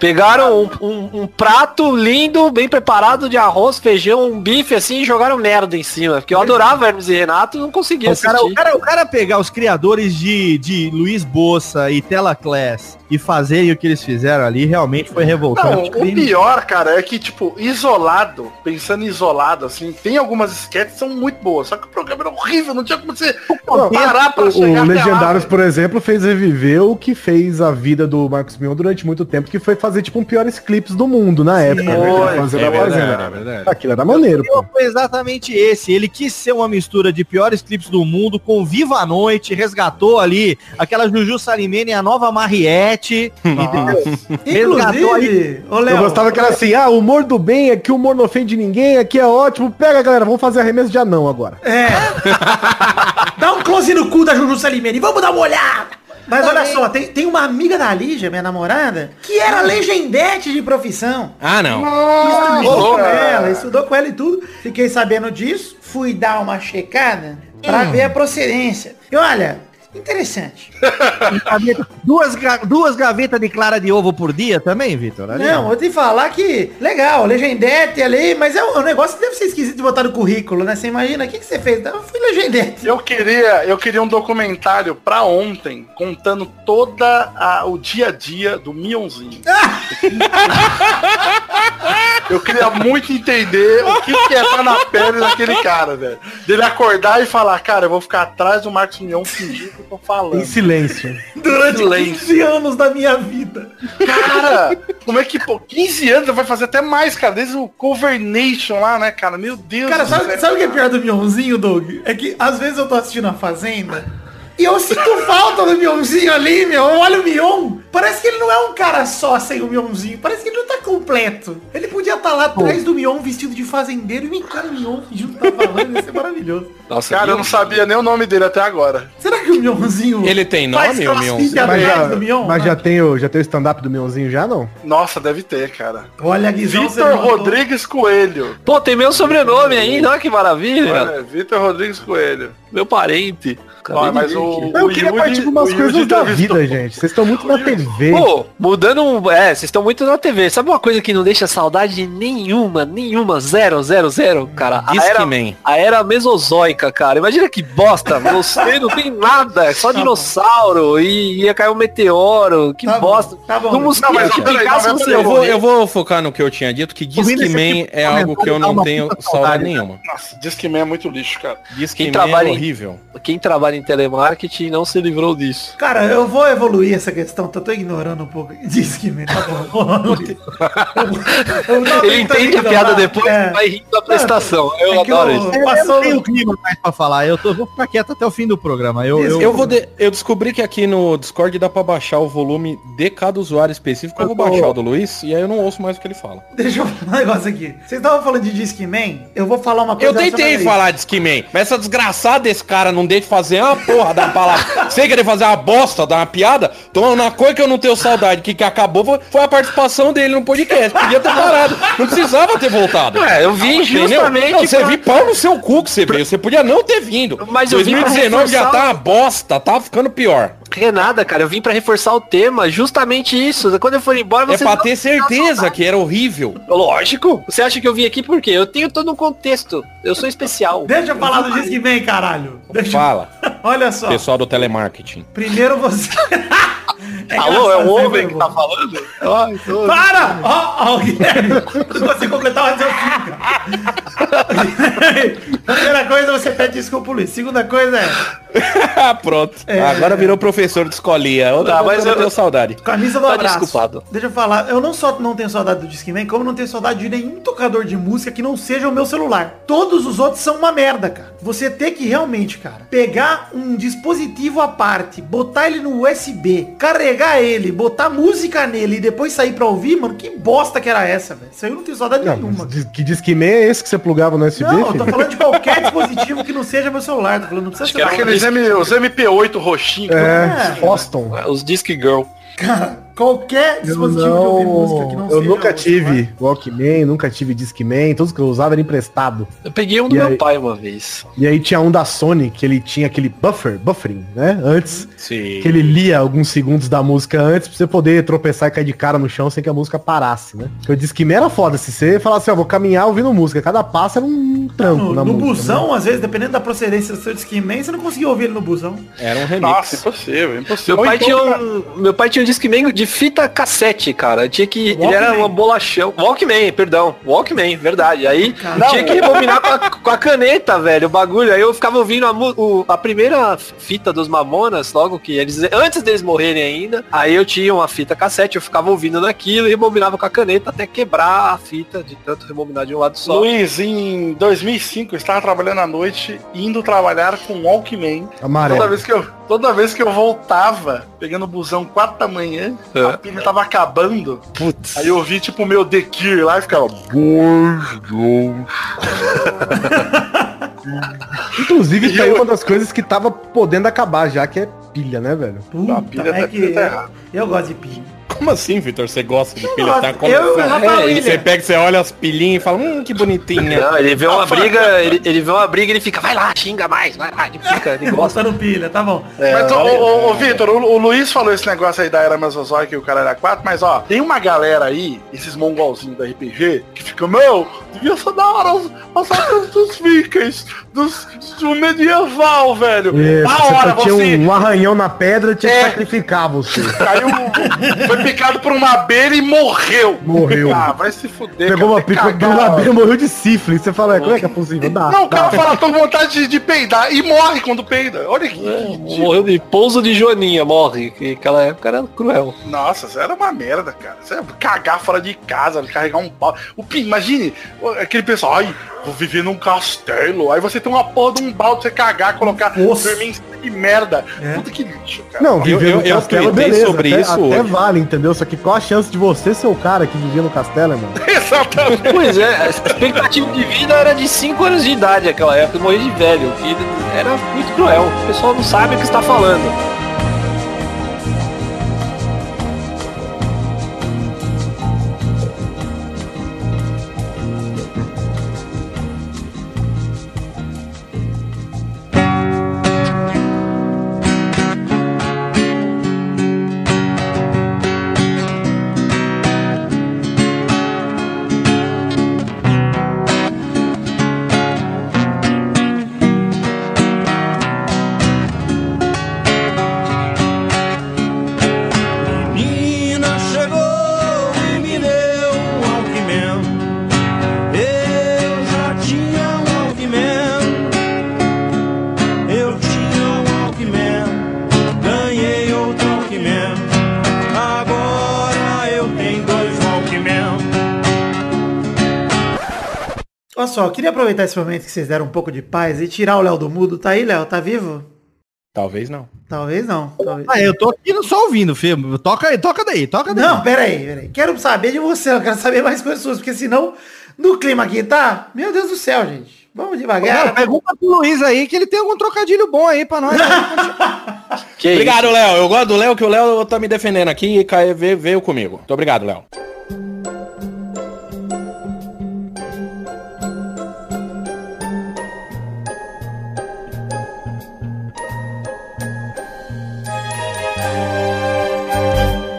Pegaram um, um- um prato lindo, bem preparado de arroz, feijão, um bife assim e jogaram merda em cima. Porque eu adorava Hermes e Renato e não conseguia O cara, o, cara, o cara pegar os criadores de, de Luiz Bossa e Tela Class e fazerem o que eles fizeram ali realmente foi Não, revoltante. o pior, cara, é que, tipo, isolado, pensando em isolado, assim, tem algumas sketches que são muito boas, só que o programa era horrível, não tinha como você parar pra O, chegar o Legendários, por exemplo, fez reviver o que fez a vida do Marcos Mion durante muito tempo, que foi fazer, tipo, um piores clipes do mundo na época. né? foi, É a verdade, é verdade. Aquilo era maneiro, pô. Foi exatamente esse. Ele quis ser uma mistura de piores clipes do mundo, com Viva a Noite, resgatou ali aquela Juju Salimene e a nova Mariette. Resgatou ô Léo. Eu gostava que era assim, ah, o humor do bem, aqui o humor não ofende ninguém, aqui é ótimo. Pega, galera, vamos fazer arremesso de anão agora. É. Dá um close no cu da Juju Salimene. Vamos dar uma olhada. Mas olha só, tem, tem uma amiga da Lígia, minha namorada, que era legendete de profissão. Ah, não. Estudou com ela, estudou com ela e tudo. Fiquei sabendo disso, fui dar uma checada pra ver a procedência. E olha, interessante. duas, ga- duas gavetas de clara de ovo por dia também, Vitor? Não, vou te falar que, legal, legendete ali, mas é um, um negócio que deve ser esquisito de botar no currículo, né? Você imagina, o que, que você fez? Eu fui legendete. Eu queria, eu queria um documentário pra ontem, contando toda a- o dia a dia do Mionzinho. eu queria muito entender o que, que é estar na pele daquele cara, velho. Dele acordar e falar, cara, eu vou ficar atrás do Marcos Mion fingir que eu tô falando. Em silêncio. Durante Silêncio. 15 anos da minha vida. Cara, como é que, pô, 15 anos, vai fazer até mais, cara, desde o Cover Nation lá, né, cara? Meu Deus Cara, do sabe, céu. sabe o que é pior do Mionzinho, Doug? É que às vezes eu tô assistindo a Fazenda e eu sinto falta do Mionzinho ali, meu. Eu olho o Mion, parece que ele não é um cara só sem o Mionzinho. Parece que ele não tá completo. Ele podia estar lá atrás do Mion vestido de fazendeiro e me encara o Mion que tá falando. Ia ser maravilhoso. Nossa, Cara, eu não sabia nem o nome dele até agora. Será que o Mionzinho Ele tem nome, o Mionzinho? Mas já, do Mion? mas já tem o, já tem o stand-up do Mionzinho já, não? Nossa, deve ter, cara. Olha, Guizão, Vitor Rodrigues Coelho. Pô, tem meu sobrenome ainda, olha que maravilha. Olha, Vitor Rodrigues Coelho. Meu parente. Ó, mas o, Eu o queria Yuri- partir de umas coisas da vida, gente. Vocês estão muito na TV. Pô, mudando um. É, vocês estão muito na TV. Sabe uma coisa que não deixa saudade nenhuma, nenhuma, zero, zero, zero, cara? A era, a era mesozoica, cara. Imagina que bosta. Você não tem nada, é só dinossauro e ia cair um meteoro. Que Tá bom, bosta. tá bom. Não mas peraí, não, mas Eu vou, eu vou focar no que eu tinha dito, que Discman é algo que eu não tenho saudade nenhuma. Nossa, Discman é muito lixo, cara. Discman trabalha é horrível. Quem trabalha em telemarketing não se livrou disso. Cara, eu vou evoluir essa questão, tô, tô ignorando um pouco. Diz que me tá bom. Eu- eu Ele entende a piada depois É. e vai rindo da prestação. Eu É adoro eu- isso. Eu Passou não tenho clima mais pra falar. Eu, tô, eu vou ficar quieto até o fim do programa. Eu, eu, Eu, vou de- eu descobri que aqui no Discord dá pra baixar o volume de cada usuário específico. Eu vou baixar o do Luiz e aí eu não ouço mais o que ele fala. Deixa eu falar um negócio aqui. Vocês estavam falando de Discman? Eu vou falar uma coisa. Eu tentei falar de Discman, mas essa desgraçada desse cara não deixa de fazer uma porra da palavra. Sem querer fazer uma bosta, dar uma piada. Então, uma coisa que eu não tenho saudade, que, que acabou, foi, foi a participação dele no podcast. Podia ter parado. Não precisava ter voltado. É, eu vim justamente Não, você pra- viu pau no seu cu que você veio. Você podia não ter vindo. Mas eu vim pra 2019 já tá uma bosta, tá ficando pior. Que nada, cara. Eu vim pra reforçar o tema, justamente isso. Quando eu for embora, É você pra ter certeza que era horrível. Lógico. Você acha que eu vim aqui por quê? Eu tenho todo um contexto. Eu sou especial. Deixa eu falar do Discman, caralho. Deixa eu- Fala, Olha só. pessoal do telemarketing. Primeiro você. Alô, é o engraçado, homem que tá falando? Ai, tô... Para! Ó, ó, Guilherme, se você completar o raciocínio. Primeira coisa, você pede desculpa Luiz. Segunda coisa é, Pronto. É. Agora virou professor de escolinha. Outra Tá, mas que eu eu- tenho saudade. camisa do Tá abraço. desculpado. Deixa eu falar, eu não só não tenho saudade do Discman, como não tenho saudade de nenhum tocador de música que não seja o meu celular. Todos os outros são uma merda, cara. Você tem que realmente, cara, pegar um dispositivo à parte, botar ele no USB, carregar ele, botar música nele e depois sair pra ouvir, mano, que bosta que era essa, velho. Isso aí eu não tenho saudade Não, nenhuma. que Discman é esse que você plugava no USB, Não, eu tô filho? falando de qualquer dispositivo que não seja meu celular. Tô falando, não precisa ser nada. Aqueles M, os MP8 roxinhos. É, Boston. Os Disc Girl. Cara, qualquer Eu, dispositivo de ouvir música que não não, eu seja nunca o tive Walkman, nunca tive Discman, todos que eu usava era emprestado. Eu peguei um do E meu aí? pai uma vez. E aí tinha um da Sony, que ele tinha aquele buffer, buffering, né? Antes, Sim. que ele lia alguns segundos da música antes, pra você poder tropeçar e cair de cara no chão sem que a música parasse, né? Porque o Discman era foda, se você falasse assim, ó, vou caminhar ouvindo música, cada passo era um trampo No, na no música, busão, às vezes, dependendo da procedência do seu Discman, você não conseguia ouvir ele no busão. Era um remix. Nossa, impossível, impossível. Meu pai, Ou tinha então, um, meu pai tinha um Discman de fita cassete, cara. Tinha que. Ele era Walkman. uma bolachão. Walkman, perdão. Walkman, verdade. Aí Cara. tinha que rebobinar com a, com a caneta, velho, o bagulho. Aí eu ficava ouvindo a, o- a primeira fita dos Mamonas, logo que eles. Antes deles morrerem ainda. Aí eu tinha uma fita cassete, eu ficava ouvindo naquilo e rebobinava com a caneta até quebrar a fita de tanto rebobinar de um lado só. Luiz, em 2005, eu estava trabalhando à noite, indo trabalhar com Walkman. Amarelo. Toda vez que eu, toda vez que eu voltava, pegando o busão 4 da manhã, É. a pilha tava acabando. Putz. Aí eu ouvi tipo o meu The Cure lá e ficava. Inclusive, aí eu- uma das coisas que tava podendo acabar já, que é pilha, né, velho? Puta, pilha é tá- que tá errado. eu gosto de pilha. Como assim, Vitor? Você gosta de pilha? Tá Eu- começando. Rafael É, e você pega, você olha as pilhinhas e fala, hum, que bonitinha. Não, ele vê uma briga, ele, ele vê uma briga e ele fica, vai lá, xinga mais, vai lá, ele fica, ele gosta. Gostando pilha, tá bom. mas, ô, ô, ô, Vitor, o, o Luiz falou esse negócio aí da era Mesozoica e o cara era 4, mas ó, tem uma galera aí, esses mongolzinhos da RPG, que fica, meu, devia ser da hora as, as artes dos vikings, dos, do medieval, velho. Isso, da você hora, só tinha você um arranhão na pedra, tinha É. que sacrificar você. caiu, foi picado por uma abelha e morreu. Morreu. Ah, vai se fuder. Pegou uma pica cagar, abelha morreu de sífilis. Você fala, como é que é possível? Dá, Não, o cara fala, tô com vontade de, de peidar e morre quando peida. Olha que. Morreu de pouso de Joaninha, morre. Que aquela época era cruel. Nossa, isso era uma merda, cara. Você ia cagar fora de casa, carregar um pau. O imagine aquele pessoal, ai, vou viver num castelo. Aí você tem uma porra de um balde você cagar, colocar, Poço. dormir em cima de merda. É. Puta que lixo, cara. Não, Eu- viver eu- no eu castelo, beleza. sobre até, isso até hoje. vale, entendeu? Só que qual a chance de você ser o cara que vivia no castelo, irmão? Exatamente. Pois é, a expectativa de vida era de 5 anos de idade naquela época, morrer de velho. Que era muito cruel. O pessoal não sabe o que está falando. Só, eu queria aproveitar esse momento que vocês deram um pouco de paz e tirar o Léo do mudo. Tá aí, Léo? Tá vivo? Talvez não. Talvez não. Talvez. Ah, eu tô aqui só ouvindo, filho. Toca aí, toca daí, toca daí. Não, pera aí, pera aí. Quero saber de você, eu quero saber mais coisas suas, porque senão, no clima aqui, tá? Meu Deus do céu, gente. Vamos devagar. Não, pergunta pro Luiz aí que ele tem algum trocadilho bom aí pra nós. Que obrigado, Léo. Eu gosto do Léo, que o Léo tá me defendendo aqui e veio comigo. Muito obrigado, Léo.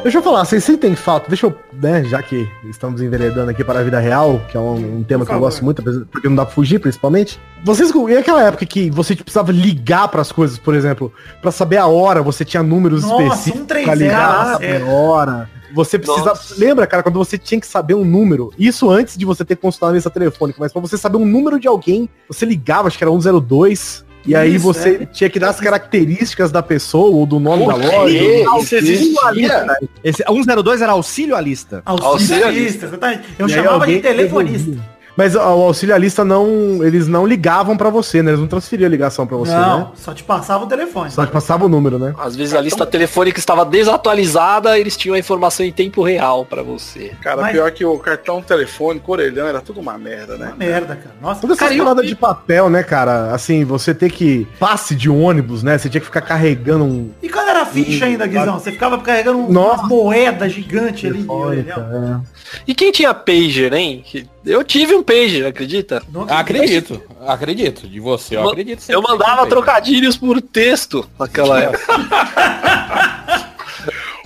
Deixa eu falar, vocês sentem falta, deixa eu, né, já que estamos enveredando aqui para a vida real, que é um, um tema que eu gosto muito, porque não dá pra fugir, principalmente. Vocês, e aquela época que você precisava ligar para as coisas, por exemplo, para saber a hora, você tinha números Nossa, específicos 130, pra ligar, pra saber é. a hora. Você precisa, Nossa. lembra, cara, quando você tinha que saber um número, isso antes de você ter consultado a lista telefônica, mas pra você saber um número de alguém, você ligava, acho que era 102, e aí Isso, você é. tinha que dar as características da pessoa ou do nome da loja. Isso existia? Esse 102 era auxilioalista. Auxiliarista, exatamente. Eu E chamava de telefonista. devolvia. Mas ó, o auxiliarista não. Eles não ligavam pra você, né? Eles não transferiam a ligação pra você, não, né? só te passava o telefone. Só que passava o número, né? Às vezes a lista telefônica estava desatualizada, eles tinham a informação em tempo real pra você. Cara, Mas- pior que o cartão telefônico, orelhão, era tudo uma merda, né? Merda, cara. Nossa, Toda essa cara, eu- parada de papel, né, cara? Assim, você ter que. Passe de ônibus, né? Você tinha que ficar carregando um. E quando era ficha ainda, Guizão? Você ficava carregando um- Nossa. umas moedas gigantes ali. orelhão. E quem tinha pager, hein? Eu tive um pager, acredita? Não Acredito, acredito. De você, eu Eu- acredito. Eu mandava trocadilhos por texto naquela época.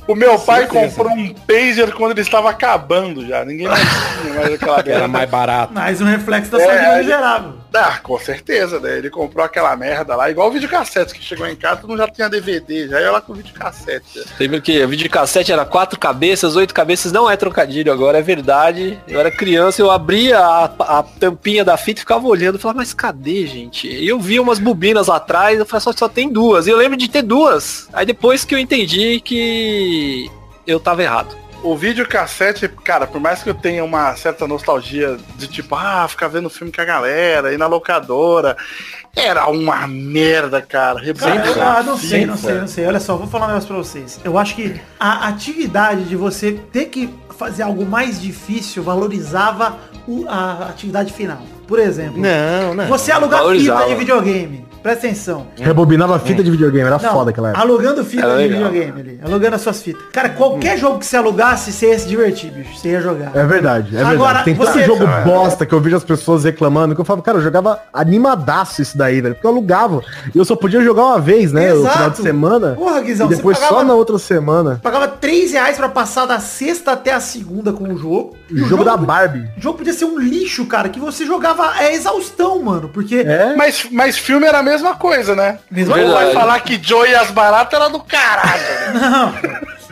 O meu pai comprou um pager quando ele estava acabando já. Ninguém mais tinha mais aquela Era mais barato. Mais um reflexo da sua É, vida aí- miserável. Ah, com certeza, né? Ele comprou aquela merda lá, igual o videocassete que chegou em casa, não já tinha DVD, já ia lá com videocassete. Lembra que o videocassete era quatro cabeças, oito cabeças, não é trocadilho agora, é verdade. Eu era criança, eu abria a, a tampinha da fita e ficava olhando, falava, mas cadê, gente? E eu via umas bobinas lá atrás, eu falei, só, só tem duas. E eu lembro de ter duas. Aí depois que eu entendi que eu tava errado. O videocassete, cara, por mais que eu tenha uma certa nostalgia de tipo, ah, ficar vendo filme com a galera, ir na locadora, era uma merda, cara. Cara, Rebobina eu, ah, não sei, não sei, não sei. Olha só, vou falar um negócio pra vocês. Eu acho que a atividade de você ter que fazer algo mais difícil valorizava o- a atividade final. Por exemplo, Não, não. você alugar fita de videogame. Presta atenção. Rebobinava fita de videogame, era Não, foda aquela época. alugando fita Era de legal. videogame ali. Alugando as suas fitas. Cara, qualquer jogo que você alugasse, você ia se divertir, bicho. Você ia jogar. É verdade, é Agora, verdade. Tem tanto você- jogo bosta que eu vejo as pessoas reclamando, que eu falo, cara, eu jogava animadaço isso daí, velho. Porque eu alugava. E eu só podia jogar uma vez, né? No Exato. final de semana. Porra, Guizão, e depois você pagava- só na outra semana. Pagava 3 reais pra passar da sexta até a segunda com o jogo. O jogo da Barbie. O jogo podia ser um lixo, cara, que você jogava é exaustão, mano. Porque. É? Mas, mas filme era a mesma coisa, né? Mesma Ou vai falar que Joe e as baratas era do caralho. né? Não.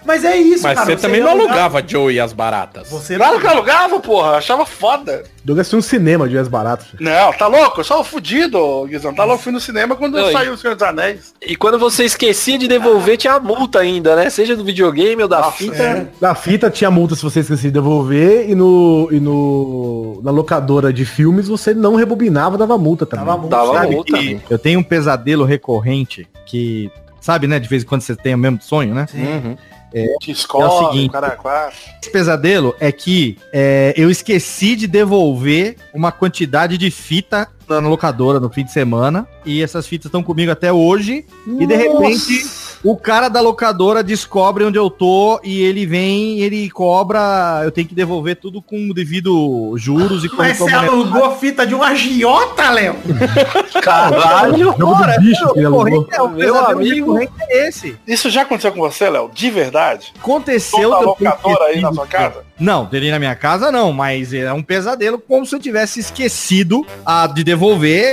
Mas é isso, Mas cara. você também ia não alugar- alugava Joe e as baratas. Você Claro que eu alugava, porra. Achava foda. Douglas tinha um cinema de as baratas. Não, tá louco? Eu sou fudido, Guizão. Tá louco? Fui no cinema quando Oi. saiu o Senhor dos Anéis. E quando você esquecia de devolver, tinha a multa ainda, né? Seja do videogame ou da Nossa, fita. é. Na fita tinha multa se você esquecia de devolver e no, e no na locadora de filmes você não rebobinava, dava multa também. Dava multa. Dava Sabe multa. que eu tenho um pesadelo recorrente que, sabe, né, de vez em quando você tem o mesmo sonho, né? Uhum. Te escola, É o seguinte. quatro. Esse pesadelo é que é, eu esqueci de devolver uma quantidade de fita na locadora no fim de semana e essas fitas estão comigo até hoje e de repente o cara da locadora descobre onde eu tô e ele vem ele cobra, eu tenho que devolver tudo com o devido juros e Mas você alugou a fita de um agiota, Léo? Caralho! Do bicho que ele alugou. é, o Meu pesadelo amigo. é esse. Isso já aconteceu com você, Léo? De verdade? Aconteceu Toda locadora aí na sua casa? Não, dele na minha casa não, mas é um pesadelo como se eu tivesse esquecido a, de devolver,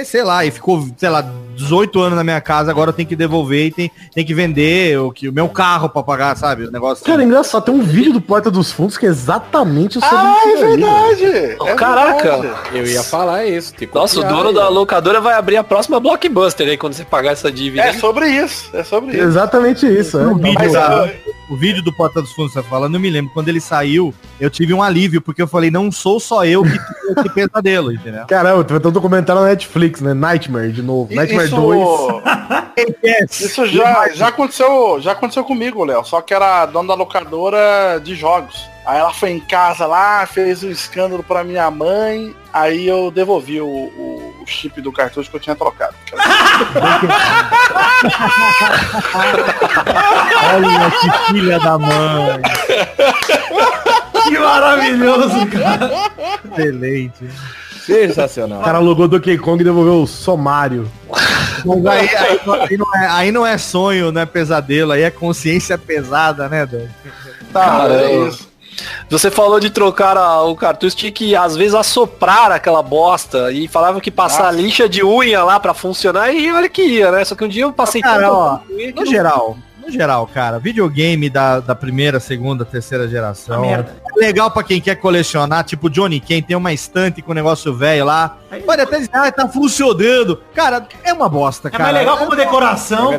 sei lá, e ficou, sei lá, 18 anos na minha casa, agora eu tenho que devolver e tem, tem que vender o, que, o meu carro pra pagar, sabe? O negócio. Cara, é engraçado, tem um vídeo do Porta dos Fundos que é exatamente o sobre Ah, é aí, verdade! Oh, É caraca. verdade. Eu ia falar isso. Tipo, Nossa, o dono da locadora vai abrir a próxima blockbuster aí quando você pagar essa dívida. É sobre isso, é sobre isso. Exatamente isso, é. vídeo Mas lá. eu, o vídeo do Porta dos Fundos você tá falando, eu me lembro, quando ele saiu, eu tive um alívio, porque eu falei, não sou só eu que tive esse pesadelo, entendeu? Caramba, tem um documentário na Netflix, né? Nightmare, de novo. Nightmare Isso, 2. isso já, já aconteceu, já aconteceu comigo, Léo. Só que era dona da locadora de jogos. Aí ela foi em casa lá, fez um escândalo pra minha mãe. Aí eu devolvi o, o- o chip do cartucho que eu tinha trocado. Olha que filha da mãe. Que maravilhoso, cara. Excelente. O Sensacional. cara logou Donkey Kong e devolveu o somário. Mas aí, aí não- aí não é, aí não é sonho, não é pesadelo, aí é consciência pesada, né, Doug? Tá, é isso. Você falou de trocar a- o cartucho, tinha que às vezes assoprar aquela bosta e falava que passar lixa de unha lá pra funcionar e olha que ia, né? Só que um dia eu passei Cara, tanto ó, no não- geral, no geral, cara, videogame da, da primeira, segunda, terceira geração. Legal pra quem quer colecionar, tipo Johnny Ken tem uma estante com negócio velho lá. Pode até dizer, ah, tá funcionando. Cara, é uma bosta, É cara. mais legal como decoração.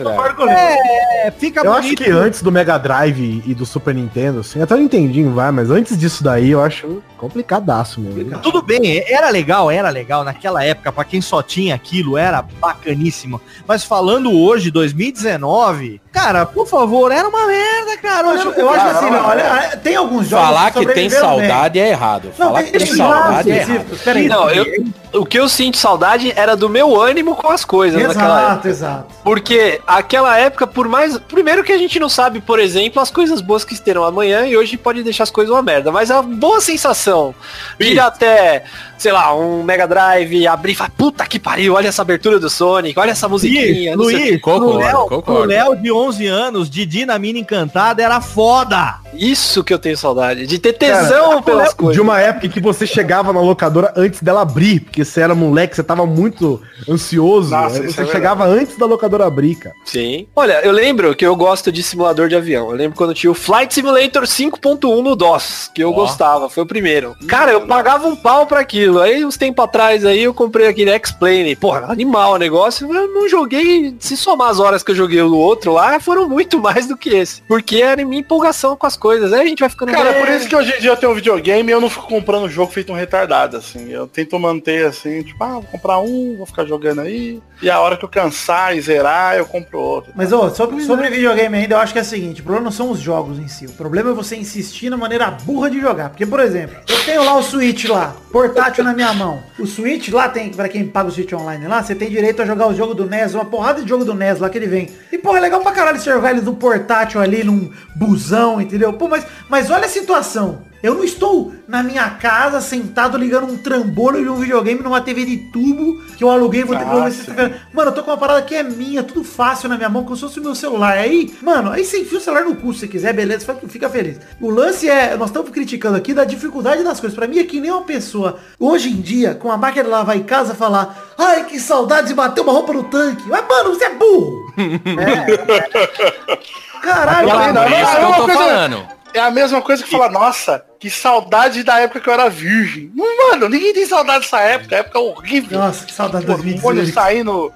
É. É, fica Eu acho bonito. que antes do Mega Drive e do Super Nintendo, assim, até o Nintendinho vai, mas antes disso daí eu acho complicadaço mesmo. Tudo bem, era legal, era legal naquela época, pra quem só tinha aquilo, era bacaníssimo. Mas falando hoje, 2019, cara, por favor, era uma merda, cara. Eu acho, eu acho assim, não, olha, tem alguns jogos Falar que tem sobreviveram bem. saudade é errado. Não, Falar tem, que tem saudade é errado. Peraí, Não, eu, o que eu sinto saudade era do meu ânimo com as coisas naquela Exato, época. exato. Porque aquela época, por mais. Primeiro que a gente não sabe, por exemplo, as coisas boas que terão amanhã e hoje pode deixar as coisas uma merda. Mas a boa sensação de ir até, sei lá, um Mega Drive, abrir e falar, puta que pariu, olha essa abertura do Sonic, olha essa musiquinha. não sei o quê." Luiz, pro Concordo, Léo, pro. Léo de 11 anos, Didi na mina encantada era foda. Isso que eu tenho saudade. De ter tesão Cara, pelas coisas. De uma época em que você chegava na locadora antes dela abrir, porque você era moleque, você tava muito ansioso. Nossa, isso você é chegava antes da locadora abrir, cara. Sim. Olha, eu lembro que eu gosto de simulador de avião. Eu lembro quando tinha o Flight Simulator 5.1 no DOS, que eu gostava, foi o primeiro. Cara, eu pagava um pau pra aquilo. Aí, uns tempos atrás, aí eu comprei aquele X-Plane. Porra, animal o negócio. Eu não joguei, se somar as horas que eu joguei o outro lá, foram muito mais do que esse. Porque era minha empolgação com as coisas. Aí a gente vai ficando... Cara, é por isso que hoje em dia eu tenho um videogame e eu não fico comprando jogo feito um retardado, assim. Eu tento manter assim, tipo, ah, vou comprar um, vou ficar jogando aí. E a hora que eu cansar e zerar, eu compro outro. Mas, ô, sobre, sobre videogame ainda, eu acho que é o seguinte, o problema não são os jogos em si. O problema é você insistir na maneira burra de jogar. Porque, por exemplo, eu tenho lá o Switch lá, portátil na minha mão. O Switch lá tem, pra quem paga o Switch online lá, você tem direito a jogar o jogo do NES, uma porrada de jogo do NES lá que ele vem. E, porra, é legal pra caralho você jogar ele no portátil ali, num busão, entendeu? Pô, mas, mas olha a situação. Eu não estou na minha casa sentado ligando um trambolho de um videogame numa TV de tubo que eu aluguei e vou ter que ver sexta-feira. Mano, eu tô com uma parada que é minha, tudo fácil na minha mão, como se fosse o meu celular. Aí, mano, aí você enfia o celular no cu se você quiser, beleza, fica- feliz. O lance é, nós estamos criticando aqui da dificuldade das coisas. Pra mim é que nem uma pessoa, hoje em dia, com a máquina de lavar em casa, falar, ai, que saudade de bater uma roupa no tanque. Mas, mano, você é burro. Caralho, cara. isso que é eu uma tô coisa- falando. É a mesma coisa que falar, nossa, que saudade da época que eu era virgem. Mano, ninguém tem saudade dessa época, época horrível. Nossa, que saudade de Hormônio 2018. saindo.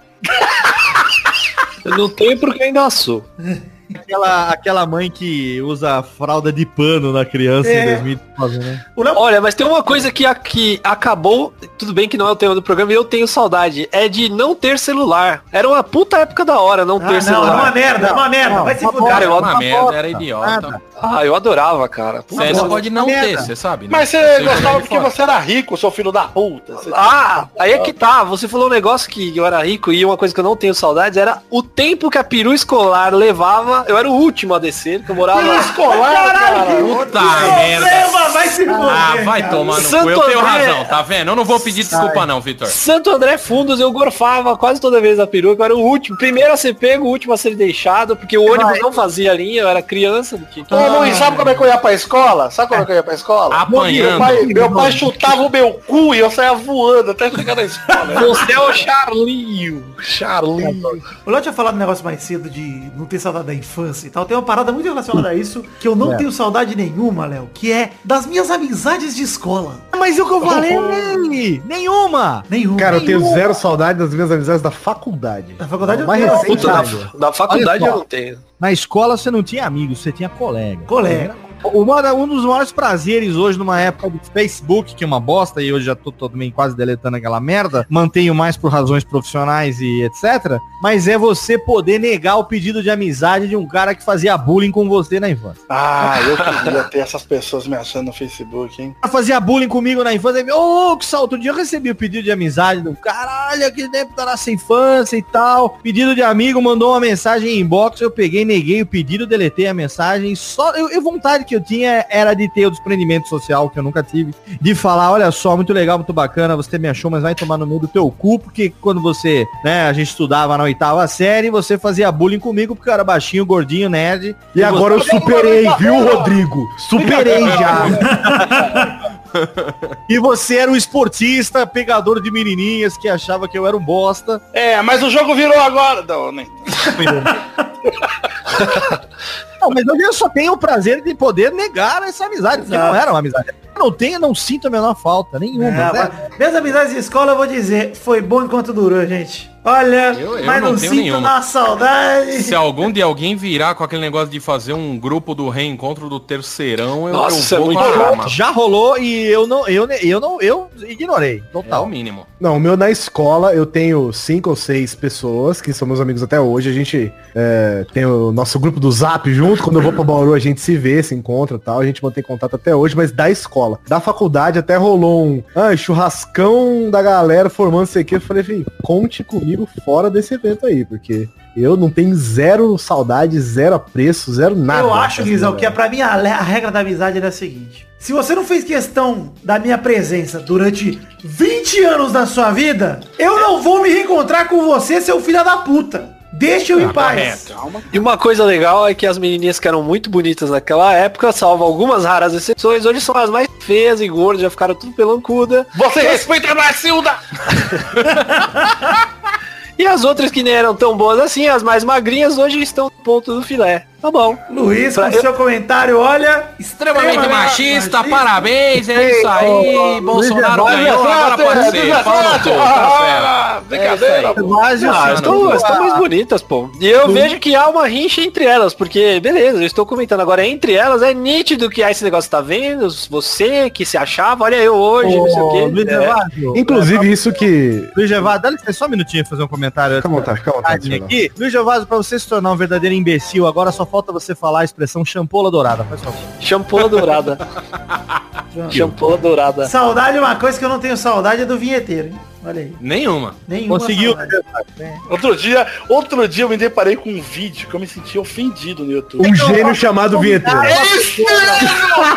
Eu não tenho porque ainda sou. Aquela, aquela mãe que usa fralda de pano na criança É. em 2019, né? Olha, mas tem uma coisa que, a- que acabou, tudo bem que não é o tema do programa e eu tenho saudade, é de não ter celular. Era uma puta época da hora não Ah, ter não, celular. é uma merda, é uma merda. Vai se fuder. Cara, eu, Uma merda, era idiota. Ah, eu adorava, cara. Você ainda pode não ter, você sabe? né? Mas você Você gostava porque fora. você era rico, seu filho da puta. Você- Ah, aí é que tá. Você falou um negócio que eu era rico e uma coisa que eu não tenho saudades era o tempo que a peru escolar levava. Eu era o último a descer, que eu morava Peru escolar, cara. Puta Problema, merda. vai se fuder. Ah, vai cara. tomar no cu. Santo Eu tenho André. razão, tá vendo? Eu não vou pedir desculpa não, Vitor. Santo André Fundos, eu gorfava quase toda vez a peruca, eu era o último, primeiro a ser pego, o último a ser deixado, porque o ônibus não fazia linha, eu era criança. não tinha- Ô, Luiz, sabe como é que eu ia pra escola? Sabe como é que eu ia pra escola? Apanhando. Meu pai, meu pai chutava o meu cu e eu saía voando até chegar na escola. Você é o Charlinho. Charlinho. O Léo tinha falado um negócio mais cedo de não ter saudade da infância e tal. Tem uma parada muito relacionada a isso, que eu não É. tenho saudade nenhuma, Léo, que é das minhas amizades de escola. Mas o que eu falei? Nenhuma! Nenhuma. Cara, eu tenho Nenhuma. zero saudade das minhas amizades da faculdade. Da faculdade eu mais tenho. recente. Puta, da, da faculdade eu não tenho. Na escola você não tinha amigos, você tinha colega. Colega. Uma um dos maiores prazeres hoje, numa época do Facebook, que é uma bosta, e hoje já tô também quase deletando aquela merda, mantenho mais por razões profissionais e etc. Mas é você poder negar o pedido de amizade de um cara que fazia bullying com você na infância. Ah, eu queria ter essas pessoas me achando no Facebook, hein? Ela fazia bullying comigo na infância. Ô, que salto. Outro dia eu recebi o pedido de amizade do caralho, aquele tempo da nossa infância e tal. Pedido de amigo, mandou uma mensagem em inbox. Eu peguei, neguei o pedido, deletei a mensagem. Só eu, eu vontade que eu tinha era de ter o desprendimento social, que eu nunca tive. De falar, olha só, muito legal, muito bacana, você me achou, mas vai tomar no meio do teu cu, porque quando você, né, a gente estudava na oitava série, você fazia bullying comigo, porque eu era baixinho, gordinho, nerd. E agora eu você- superei, viu, Rodrigo? Superei já. e você era um esportista, pegador de menininhas que achava que eu era um bosta. É, mas o jogo virou agora. Não, nem. Não, mas hoje eu só tenho o prazer de poder negar essa amizade, porque Exato. não era uma amizade. Eu não tenho, não sinto a menor falta, nenhuma. É, né? minhas amizades de escola, eu vou dizer, foi bom enquanto durou, gente. Olha, Eu- eu mas não não, tenho sinto nenhuma. na saudade. Se algum de alguém virar com aquele negócio de fazer um grupo do reencontro do terceirão, eu, Nossa, eu é vou a. Já rolou e eu não, eu, eu não, eu ignorei. É o Total. mínimo. Não, o meu na escola eu tenho cinco ou seis pessoas que são meus amigos até hoje. A gente é, tem o nosso grupo do Zap junto. Quando eu vou pra Bauru a gente se vê, se encontra e tal. A gente mantém contato até hoje, mas da escola. Da faculdade até rolou um ah, churrascão da galera formando sei que. Eu falei, filho, conte comigo fora desse evento aí, porque eu não tenho zero saudade, zero apreço, zero nada. eu acho, Guizão, que é pra mim a, a regra da amizade era a seguinte. Se você não fez questão da minha presença durante 20 anos da sua vida, eu não vou me reencontrar com você, seu filho da puta. Deixa eu em paz. E uma coisa legal é que as menininhas que eram muito bonitas naquela época, salvo algumas raras exceções, hoje são as mais feias e gordas, já ficaram tudo pelancuda. Você respeita a Marcilda! E as outras que nem eram tão boas assim, as mais magrinhas, hoje estão no ponto do filé. Tá bom. Luiz, com eu- seu comentário, olha, Extremamente machista, parabéns, é isso aí. Bolsonaro Luiz ganhou, agora pode ser. Ah, brincadeira. Mas, Ah, estão, estão mais bonitas, pô. E eu vejo que há uma rincha entre elas, porque, beleza, eu estou comentando agora, entre elas é nítido que há esse negócio, tá vendo? Você que se achava, olha eu hoje, não sei o Luiz quê. É. Inclusive isso que. Luiz Evandro, dá licença só um minutinho fazer um comentário. Vontade. senhor. aqui. Luiz Evandro, pra você se tornar um verdadeiro imbecil, agora só falta você falar a expressão champola dourada. Faz favor. Champola dourada. Champola dourada. saudade é uma coisa que eu não tenho saudade é do vinheteiro, hein? Olha aí. Nenhuma. Nenhuma Conseguiu. saudade. Outro dia, outro dia eu me deparei com um vídeo que eu me senti ofendido no YouTube. Um gênio chamado Vinheteiro.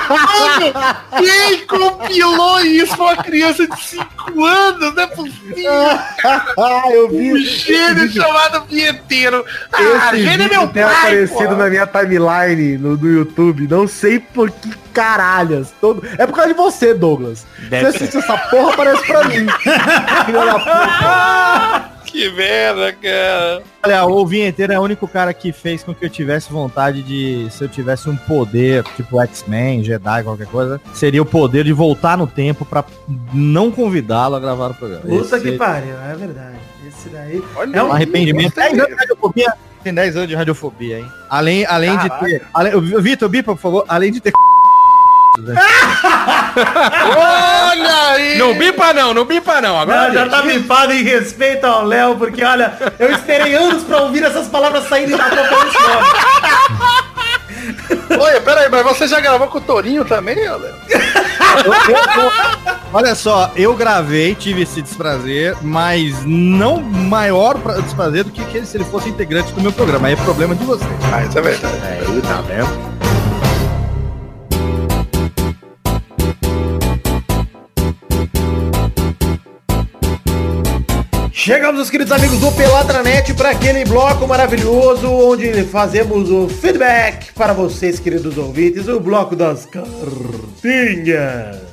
Mano, quem compilou isso pra uma criança de 5 anos? Não é possível. Ah, eu vi. Um gênio chamado Vinheteiro. Ah, Esse gênio é vídeo meu tem pai, aparecido pô. na minha timeline no, do YouTube. Não sei por que caralhas. Todo... É por causa de você, Douglas. Deve você assiste essa porra, aparece pra mim. Filha da puta. Que merda, cara. Olha, o vinheteiro é o único cara que fez com que eu tivesse vontade de, se eu tivesse um poder, tipo X-Men, Jedi, qualquer coisa, seria o poder de voltar no tempo pra não convidá-lo a gravar o programa. Puta Esse que pariu, é verdade. Esse daí Olha, é um arrependimento. Gostei 10 anos de radiofobia. Tem 10 anos de radiofobia, hein? Além, além de ter. Além, Vitor, Bipa, por favor, além de ter. Olha aí. Não bipa não, não bipa não. Agora Não, já tá bifado em respeito ao Léo, porque olha, eu esperei anos pra ouvir essas palavras saírem da boca desse homem. Olha, peraí, mas você já gravou com o Torinho também, Léo? Olha só, eu gravei, tive esse desprazer, mas não maior pra- desprazer do que, que ele- se ele fosse integrante do meu programa. Aí é problema de vocês. Ah, isso é verdade. É, ele tá vendo? Chegamos, os queridos amigos do Peladranet, para aquele bloco maravilhoso onde fazemos o feedback para vocês, queridos ouvintes, o bloco das cartinhas.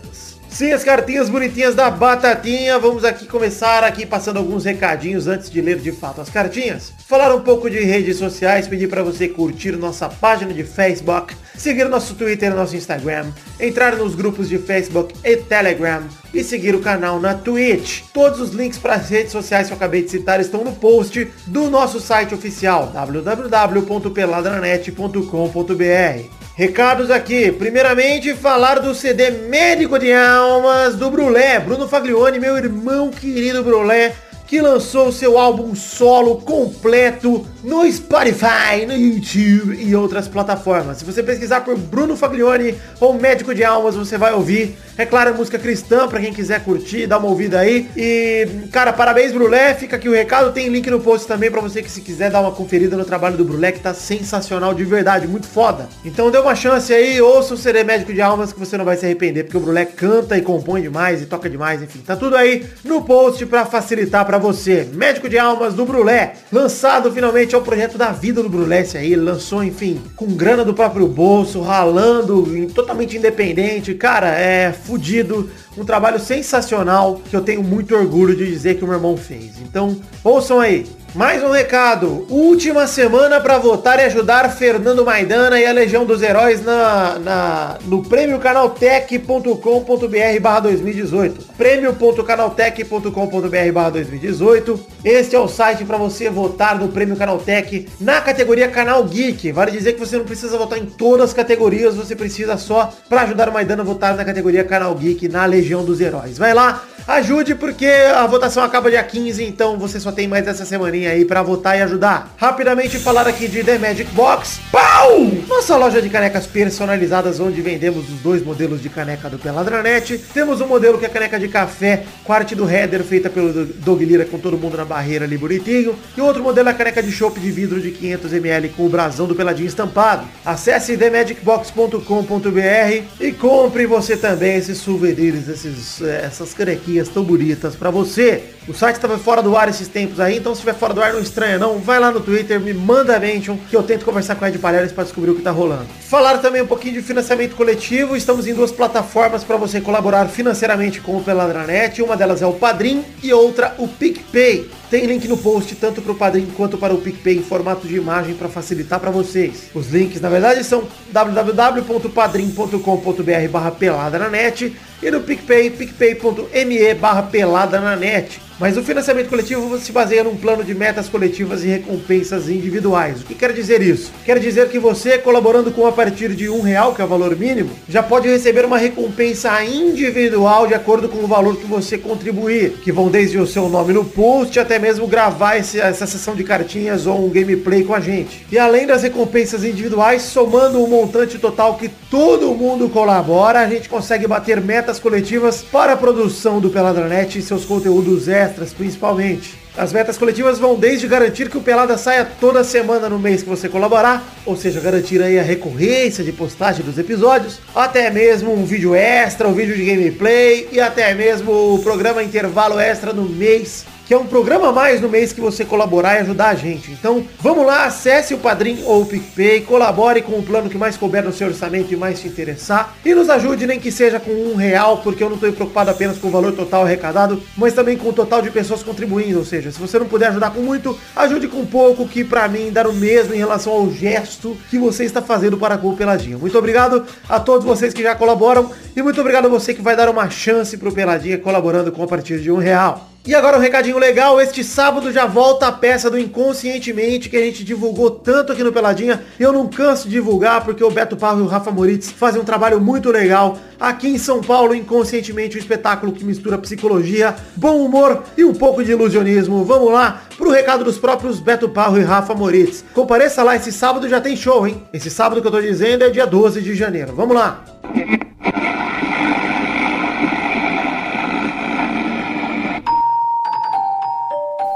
Sim, as cartinhas bonitinhas da Batatinha. Vamos aqui começar aqui passando alguns recadinhos antes de ler de fato as cartinhas. Falar um pouco de redes sociais, pedir para você curtir nossa página de Facebook, seguir nosso Twitter e nosso Instagram, entrar nos grupos de Facebook e Telegram e seguir o canal na Twitch. Todos os links para as redes sociais que eu acabei de citar estão no post do nosso site oficial www.peladranet.com.br. Recados aqui. Primeiramente, falar do CD Médico de Almas do Brulé. Bruno Faglione, meu irmão querido Brulé, que lançou seu álbum solo completo no Spotify, no YouTube e outras plataformas. Se você pesquisar por Bruno Faglione ou Médico de Almas, você vai ouvir. É claro, música cristã, pra quem quiser curtir, dá uma ouvida aí. E, cara, parabéns, Brulé. Fica aqui o recado. Tem link no post também pra você que se quiser dar uma conferida no trabalho do Brulé, que tá sensacional de verdade, muito foda. Então dê uma chance aí, ouça o CD Médico de Almas que você não vai se arrepender, porque o Brulé canta e compõe demais e toca demais, enfim. Tá tudo aí no post pra facilitar pra você. Médico de Almas do Brulé, lançado finalmente é o projeto da vida do Brulé esse aí. Lançou, enfim, com grana do próprio bolso, ralando, totalmente independente. Cara, é fudido. Um trabalho sensacional que eu tenho muito orgulho de dizer que o meu irmão fez. Então, ouçam aí. Mais um recado. Última semana para votar e ajudar Fernando Maidana e a Legião dos Heróis na, na, no prêmio canaltech.com.br barra 2018. prêmio.canaltech.com.br barra 2018. Este é o site para você votar no Prêmio Canaltech na categoria Canal Geek. Vale dizer que você não precisa votar em todas as categorias, você precisa só para ajudar o Maidana a votar na categoria Canal Geek na Legião dos Heróis. Vai lá, ajude porque a votação acaba dia 15, então você só tem mais essa semaninha aí para votar e ajudar. Rapidamente falar aqui de The Magic Box. Pau! Nossa loja de canecas personalizadas onde vendemos os dois modelos de caneca do Peladranet. Temos um modelo que é a caneca de café, com a arte do header feita pelo Dog Lira com todo mundo na barreira ali bonitinho. E outro modelo é a caneca de chopp de vidro de 500ml com o brasão do Peladinho estampado. Acesse themagicbox.com.br e compre você também esses souvenirs, esses, eh, essas canequinhas tão bonitas pra você. O site estava fora do ar esses tempos aí, então se estiver fora do ar não estranha não. Vai lá no Twitter, me manda mention que eu tento conversar com o Ed Palhares para descobrir o que tá rolando. Falar também um pouquinho de financiamento coletivo. Estamos em duas plataformas para você colaborar financeiramente com o Peladranet. Uma delas é o Padrim e outra o PicPay. Tem link no post tanto para o Padrim quanto para o PicPay em formato de imagem para facilitar para vocês. Os links, na verdade, são www.padrim.com.br barra pelada na net e no PicPay, picpay.me barra pelada na net. Mas o financiamento coletivo se baseia num plano de metas coletivas e recompensas individuais. O que quer dizer isso? Quer dizer que você, colaborando com a partir de um real, que é o valor mínimo, já pode receber uma recompensa individual de acordo com o valor que você contribuir, que vão desde o seu nome no post até mesmo gravar esse- essa sessão de cartinhas ou um gameplay com a gente. E além das recompensas individuais, somando o montante total que todo mundo colabora, a gente consegue bater metas coletivas para a produção do Peladranet e seus conteúdos extras, principalmente. As metas coletivas vão desde garantir que o Pelada saia toda semana no mês que você colaborar, ou seja, garantir aí a recorrência de postagem dos episódios, até mesmo um vídeo extra, um vídeo de gameplay e até mesmo o programa intervalo extra no mês que é um programa a mais no mês que você colaborar e ajudar a gente. Então, vamos lá, acesse o Padrim ou o PicPay, colabore com o plano que mais couber no seu orçamento e mais te interessar, e nos ajude, nem que seja com um real, porque eu não estou preocupado apenas com o valor total arrecadado, mas também com o total de pessoas contribuindo, ou seja, se você não puder ajudar com muito, ajude com pouco, que pra mim dar o mesmo em relação ao gesto que você está fazendo para com o Peladinho. Muito obrigado a todos vocês que já colaboram, e muito obrigado a você que vai dar uma chance pro Peladinha colaborando com a partir de um real. E agora um recadinho legal, este sábado já volta a peça do Inconscientemente que a gente divulgou tanto aqui no Peladinha. Eu não canso de divulgar porque o Beto Parro e o Rafa Moritz fazem um trabalho muito legal aqui em São Paulo, Inconscientemente, um espetáculo que mistura psicologia, bom humor e um pouco de ilusionismo. Vamos lá pro recado dos próprios Beto Parro e Rafa Moritz. Compareça lá, esse sábado já tem show, hein? Esse sábado que eu tô dizendo é dia 12 de janeiro. Vamos lá.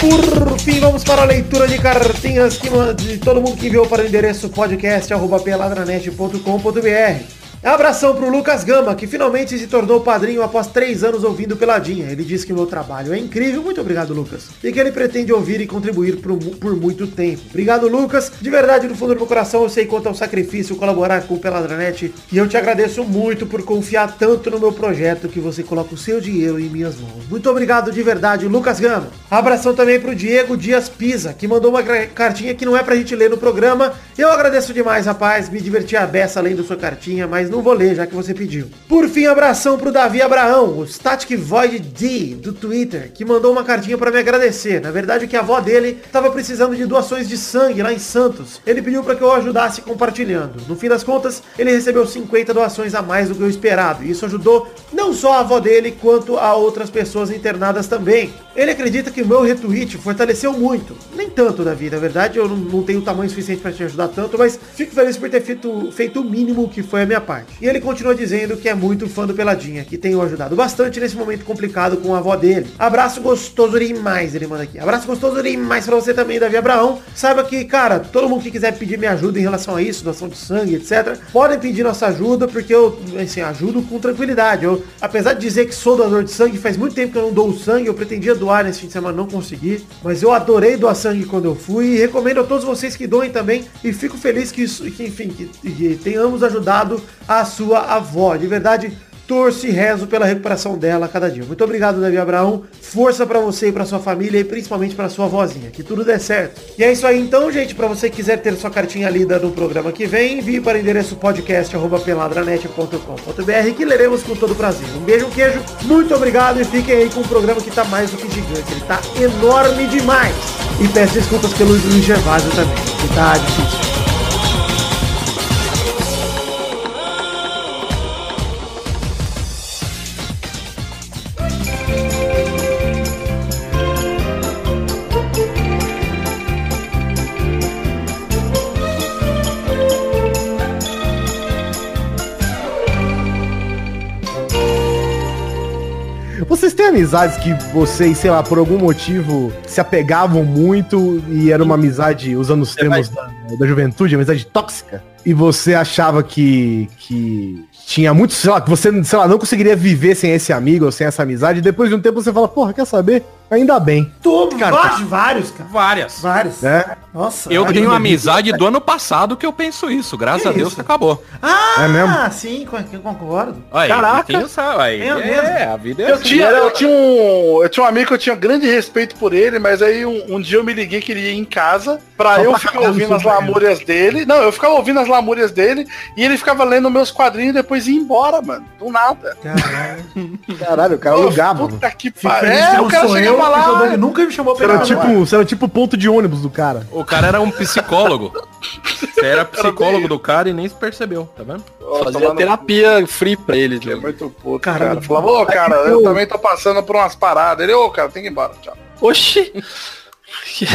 Por fim, vamos para a leitura de cartinhas que, de todo mundo que enviou para o endereço podcast.peladranet.com.br. Abração pro Lucas Gama, que finalmente se tornou padrinho após três anos ouvindo Peladinha. Ele disse que o meu trabalho é incrível, muito obrigado, Lucas. E que ele pretende ouvir e contribuir por, por muito tempo. Obrigado, Lucas. De verdade, no fundo do meu coração, eu sei quanto é um sacrifício colaborar com o Peladranet. E eu te agradeço muito por confiar tanto no meu projeto que você coloca o seu dinheiro em minhas mãos. Muito obrigado de verdade, Lucas Gama. Abração também pro Diego Dias Pisa, que mandou uma cartinha que não é pra gente ler no programa. Eu agradeço demais, rapaz. Me diverti a beça lendo sua cartinha, mas não vou ler, já que você pediu. Por fim, abração pro Davi Abraão, o Static Void D, do Twitter, que mandou uma cartinha para me agradecer. Na verdade, que a avó dele estava precisando de doações de sangue lá em Santos. Ele pediu para que eu ajudasse compartilhando. No fim das contas, ele recebeu 50 doações a mais do que o esperado. E isso ajudou não só a avó dele, quanto a outras pessoas internadas também. Ele acredita que o meu retweet fortaleceu muito. Nem tanto, Davi. Na verdade, eu não, tenho tamanho suficiente para te ajudar tanto, mas fico feliz por ter feito, feito o mínimo que foi a minha parte. E ele continua dizendo que é muito fã do Peladinha, que tem o ajudado bastante nesse momento complicado com a avó dele. Abraço gostoso demais, ele manda aqui. Abraço gostoso demais pra você também, Davi Abraão. Saiba que, cara, todo mundo que quiser pedir minha ajuda em relação a isso, doação de sangue, etc., podem pedir nossa ajuda, porque eu, assim, ajudo com tranquilidade. Eu, apesar de dizer que sou doador de sangue, faz muito tempo que eu não dou sangue, eu pretendia doar nesse fim de semana, não consegui. Mas eu adorei doar sangue quando eu fui e recomendo a todos vocês que doem também. E fico feliz que isso, que, enfim, que, que tenhamos ajudado a sua avó. De verdade, torço e rezo pela recuperação dela a cada dia. Muito obrigado, Davi Abraão. Força para você e para sua família e principalmente para sua vozinha. Que tudo dê certo. E é isso aí então, gente. Para você que quiser ter sua cartinha lida no programa que vem, envie para o endereço podcast@peladranet.com.br que leremos com todo prazer. Um beijo, um queijo. Muito obrigado e fiquem aí com um programa que tá mais do que gigante. Ele tá enorme demais. E peço desculpas pelo Luiz Gervásio também, que tá difícil. Amizades que vocês, sei lá, por algum motivo se apegavam muito e era uma amizade, usando os termos da, da juventude, amizade tóxica? E você achava que, que tinha muito, sei lá, que você, sei lá, não conseguiria viver sem esse amigo ou sem essa amizade, e depois de um tempo você fala, porra, quer saber? Ainda bem. Todo, vários, vários, cara. Várias. Vários. É. Nossa. Eu tenho uma amizade do ano passado que eu penso isso. Graças Que a Deus isso? que acabou. Ah, É mesmo? sim, eu concordo. Aí, Caraca. Quem sabe, aí, É mesmo? é, a vida é Eu assim. tinha, eu, tinha um, eu tinha um amigo que eu tinha grande respeito por ele, mas aí um, um dia eu me liguei que ele ia em casa pra Só eu pra ficar ouvindo as lamúrias dele. Não, eu ficava ouvindo as lamúrias dele e ele ficava lendo meus quadrinhos e depois ia embora, mano. Do nada. Caralho. Caralho, o cara alugava. mano. Puta que pariu. É, o cara eu, chegava lá. Doug nunca me chamou pra era, ir tipo, você era tipo ponto de ônibus do cara. O cara era um psicólogo. Você era psicólogo do cara e nem se percebeu, tá vendo? Fazia terapia free pra ele, É muito puto, Caralho. cara. Falava, ô, cara, eu também tô passando por umas paradas. Ele, ô, cara, tem que ir embora, tchau. Oxi!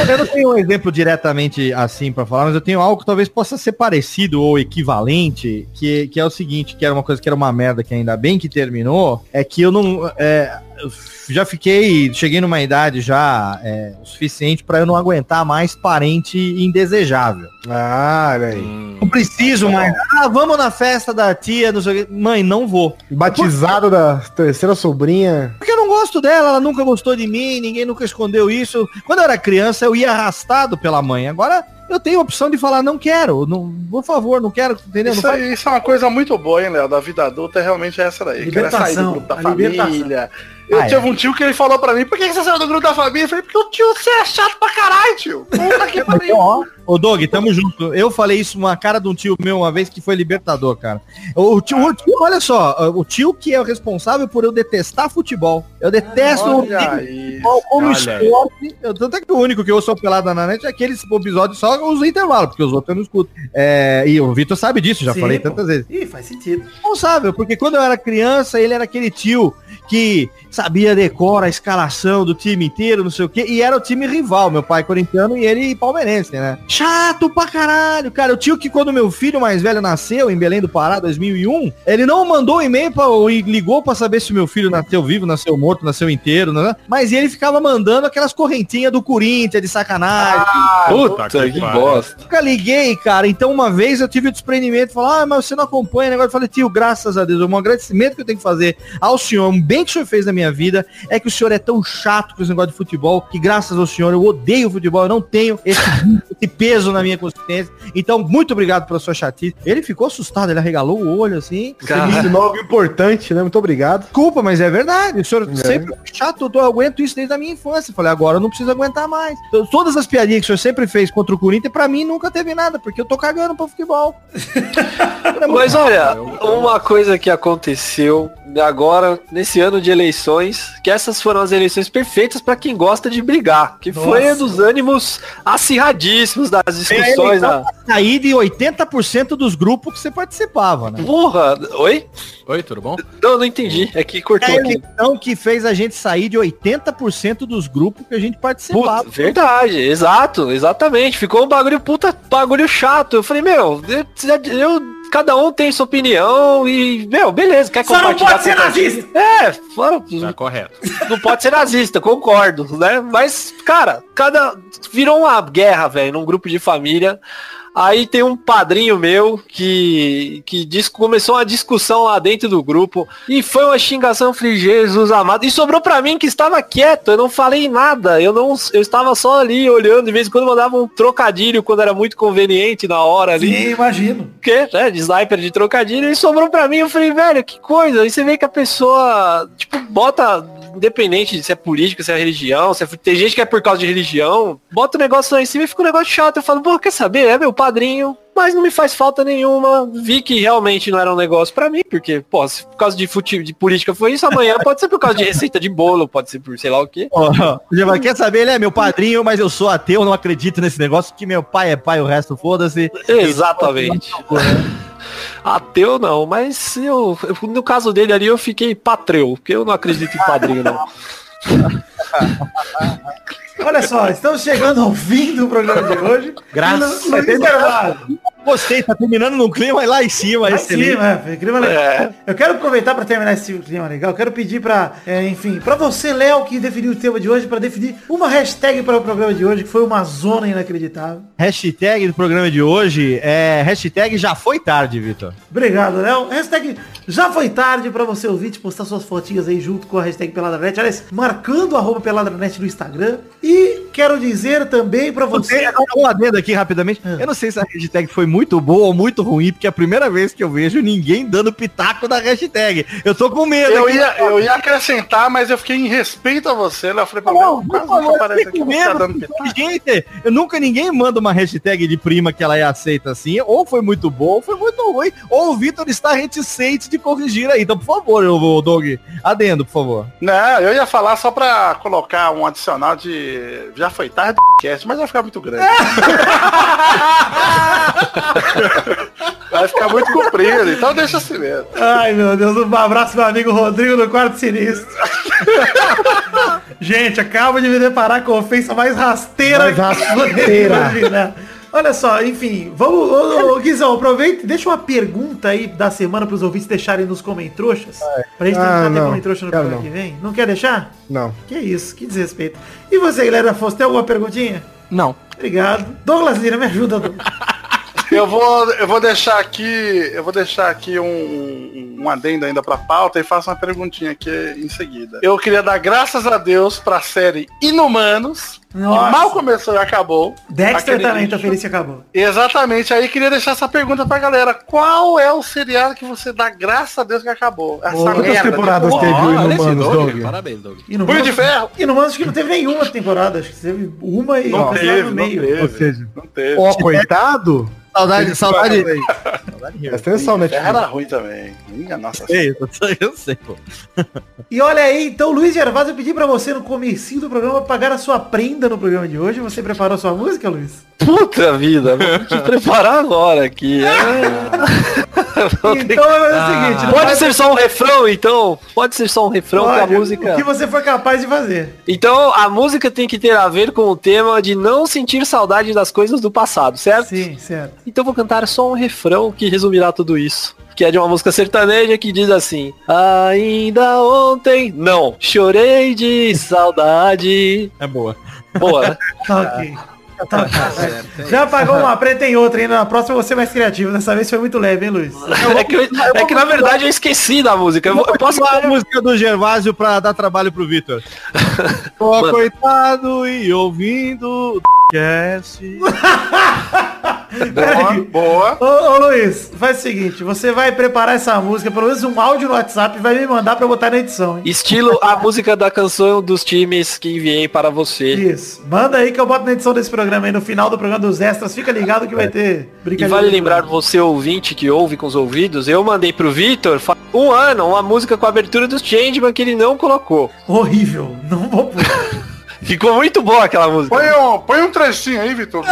Eu não tenho um exemplo diretamente assim pra falar, mas eu tenho algo que talvez possa ser parecido ou equivalente, que, que é o seguinte, que era uma coisa que era uma merda que ainda bem que terminou, é que eu não... É, eu já fiquei, cheguei numa idade já é, o suficiente pra eu não aguentar mais parente indesejável. Ah, olha aí. Não preciso mais. Ah, vamos na festa da tia, não sei o quê. Mãe, não vou. Batizado da terceira sobrinha. Porque eu não gosto dela, ela nunca gostou de mim, ninguém nunca escondeu isso. Quando eu era criança, eu ia arrastado pela mãe. Agora eu tenho a opção de falar, não quero, não, por favor, não quero, entendeu? Isso, Não faz- aí- isso é uma coisa muito boa, hein, Léo? Da vida adulta é realmente essa daí. Querer sair do Libertação, grupo da a libertação. Eu Ah, tive é. um tio que ele falou pra mim, por que você saiu do grupo da família? Eu falei, porque o tio você é chato pra caralho, tio. Puta que pariu. Ô, Doug, tamo junto. Eu falei isso uma cara de um tio meu uma vez que foi libertador, cara. O tio, o tio, olha só, o tio que é o responsável por eu detestar futebol. Eu detesto o Olha futebol como Olha aí. esporte. Eu, tanto é que o único que eu sou pelada na net é aqueles episódios só os intervalos, porque os outros eu não escuto. É, e o Vitor sabe disso, já Sim, falei pô. tantas vezes. Ih, faz sentido. responsável, porque quando eu era criança, ele era aquele tio que sabia decora a escalação do time inteiro, não sei o quê, e era o time rival, meu pai corintiano e ele palmeirense, né? Chato pra caralho, cara. O tio que quando meu filho mais velho nasceu, em Belém do Pará, 2001, ele não mandou um e-mail pra, ou ligou pra saber se o meu filho nasceu vivo, nasceu morto, nasceu inteiro, né? Mas ele ficava mandando aquelas correntinhas do Corinthians de sacanagem. Puta que pariu. bosta. Nunca liguei, cara. Então, uma vez eu tive o desprendimento, falar, ah, mas você não acompanha o negócio. Eu falei, tio, graças a Deus, um agradecimento que eu tenho que fazer ao senhor, um bem que o senhor fez na minha vida, é que o senhor é tão chato com esse negócio de futebol, que graças ao senhor eu odeio futebol, eu não tenho esse, esse peso na minha consciência. Então, muito obrigado pela sua chatice. Ele ficou assustado, ele arregalou o olho assim. Você me algo importante, né? Muito obrigado. Desculpa, mas é verdade. O senhor É. sempre foi chato, eu aguento isso desde a minha infância. Eu Falei, agora eu não preciso aguentar mais. Então, todas as piadinhas que o senhor sempre fez contra o Corinthians, pra mim nunca teve nada, porque eu tô cagando pro futebol. Mas olha, uma coisa que aconteceu agora, nesse ano de eleições, que essas foram as eleições perfeitas pra quem gosta de brigar, que foi Nossa. a dos ânimos acirradíssimos das discussões. então, na... Saí de 80% dos grupos que você participava, né? Porra, oi? Oi, tudo bom? Não, não entendi. É que É cortou a aqui. eleição que fez a gente sair de 80% dos grupos que a gente participava. Puta, verdade, exato, exatamente. Ficou um bagulho puta, bagulho chato. Eu falei, meu, eu, eu- cada um tem sua opinião e, meu, beleza, quer Só não compartilhar. pode ser nazista. É, fala- Tá correto. não pode ser nazista, concordo, né? Mas, cara, cada. Virou uma guerra, velho, num grupo de família. Aí tem um padrinho meu que, que diz, começou uma discussão lá dentro do grupo e foi uma xingação, eu falei, Jesus amado. E sobrou pra mim que estava quieto, eu não falei nada, eu não, eu estava só ali olhando, de vez em quando mandava um trocadilho quando era muito conveniente na hora ali Sim, imagino. que, né, de sniper de trocadilho, e sobrou pra mim, eu falei, velho, que coisa, aí você vê que a pessoa, tipo, bota, independente de se é política, se é religião, se é, tem gente que é por causa de religião, bota o negócio lá em cima e fica um negócio chato, eu falo, pô, quer saber, é meu padrinho, mas não me faz falta nenhuma, vi que realmente não era um negócio pra mim, porque, pô, se por causa de, fute, de política foi isso, amanhã pode ser por causa de receita de bolo, pode ser por sei lá o quê. Já vai- quer saber, ele é meu padrinho, mas eu sou ateu, não acredito nesse negócio, que meu pai é pai, o resto foda-se. Exatamente. Ateu não, mas eu, eu- no caso dele ali eu fiquei patreu, porque eu não acredito em padrinho não. Olha só, estamos chegando ao fim do programa de hoje. Graças E a Deus. Gostei, tá terminando num clima lá em cima, Lá em cima, é, clima legal. É. Eu quero aproveitar para terminar esse clima legal. Eu quero pedir para, enfim, para você, Léo, que definiu o tema de hoje, para definir uma hashtag para o programa de hoje, que foi uma zona inacreditável. Hashtag do programa de hoje é hashtag já foi tarde, Vitor. Obrigado, Léo. Hashtag já foi tarde para você ouvir, te postar suas fotinhas aí junto com a hashtag Peladranet. Aliás, marcando o arroba Peladranet no Instagram. E quero dizer também para você... Um adendo aqui rapidamente. Eu não sei se a hashtag foi muito boa ou muito ruim, porque é a primeira vez que eu vejo ninguém dando pitaco da hashtag. Eu tô com medo. Eu ia, eu ia acrescentar, mas eu fiquei em respeito a você, né? Eu falei, pra mim, Não, não aparece fique aqui, com você tá dando pitaco. Gente, eu nunca ninguém manda uma hashtag de prima que ela é aceita assim, ou foi muito bom, ou foi muito ruim, ou o Vitor está reticente de corrigir aí. Então, por favor, o Doug, adendo, por favor. Não, eu ia falar só pra colocar um adicional de. Já foi tarde, cast, mas vai ficar muito grande. vai ficar muito comprido, então deixa assim mesmo. Ai, meu Deus. Um abraço, meu amigo Rodrigo do Quarto Sinistro. Gente, acaba de me deparar com a ofensa mais rasteira Mais rasteira. Olha só, enfim, vamos, ô, ô, Guizão, aproveita e deixa uma pergunta aí da semana pros ouvintes deixarem nos comentroxas. Pra gente Ah, tentar ter comentroxa no programa que vem. Não quer deixar? Não. Que isso, que desrespeito. E você, Guilherme Afonso, tem alguma perguntinha? Não. Obrigado. Douglas Lira, me ajuda, Douglas. Eu vou, eu vou deixar aqui, eu vou deixar aqui um, um, um adendo ainda pra pauta e faço uma perguntinha aqui em seguida. Eu queria dar graças a Deus pra série Inumanos, Nossa. que mal começou e acabou. Dexter também, tá feliz que acabou. Exatamente, aí queria deixar essa pergunta pra galera. Qual é o seriado que você dá graças a Deus que acabou? Essa Quantas temporadas teve o Inumanos, Doug, Doug? Parabéns, Doug. Punho de ferro? E no Manos acho que não teve nenhuma temporada, acho que teve uma e Não teve, no não meio. teve. Ou seja, Não teve. Ó, coitado. Saudade, saudade. Presta atenção, Ferro Netflix. era ruim também. Minha nossa Ei, eu sei, eu sei, pô. E olha aí, então Luiz Gervásio, eu pedi pra você no comecinho do programa pagar a sua prenda no programa de hoje. Você preparou sua música, Luiz? Puta vida, vou te preparar agora aqui. Ter Então é o seguinte, não Pode ser só um refrão, então? Pode ser só um refrão Pode, com a música. O que você for capaz de fazer. Então, a música tem que ter a ver com o tema de não sentir saudade das coisas do passado, certo? Sim, certo. Então eu vou cantar só um refrão que resumirá tudo isso. Que é de uma música sertaneja que diz assim Ainda ontem, não, chorei de saudade É boa. Boa, né? Ok. Tá ok. Já pagou uma preta tem outra ainda. Na próxima você é mais criativo. Dessa vez foi muito leve, hein, Luiz? É que, eu- é que na verdade eu esqueci da música. Eu, vou- eu posso... a música do Gervásio pra dar trabalho pro Vitor. Tô coitado e ouvindo cast. Boa, boa. Ô, ô, Luiz, faz o seguinte, você vai preparar essa música, pelo menos um áudio no WhatsApp e vai me mandar pra eu botar na edição, hein? Estilo a música da canção dos times que enviei para você. Isso. Manda aí que eu boto na edição desse programa aí, no final do programa dos extras. Fica ligado que vai ter E brincadeira. vale lembrar você ouvinte que ouve com os ouvidos, eu mandei pro Vitor um ano uma música com a abertura dos Changeman que ele não colocou. Horrível. Não vou pôr. Ficou muito boa aquela música. Põe um, põe um trechinho aí, Vitor.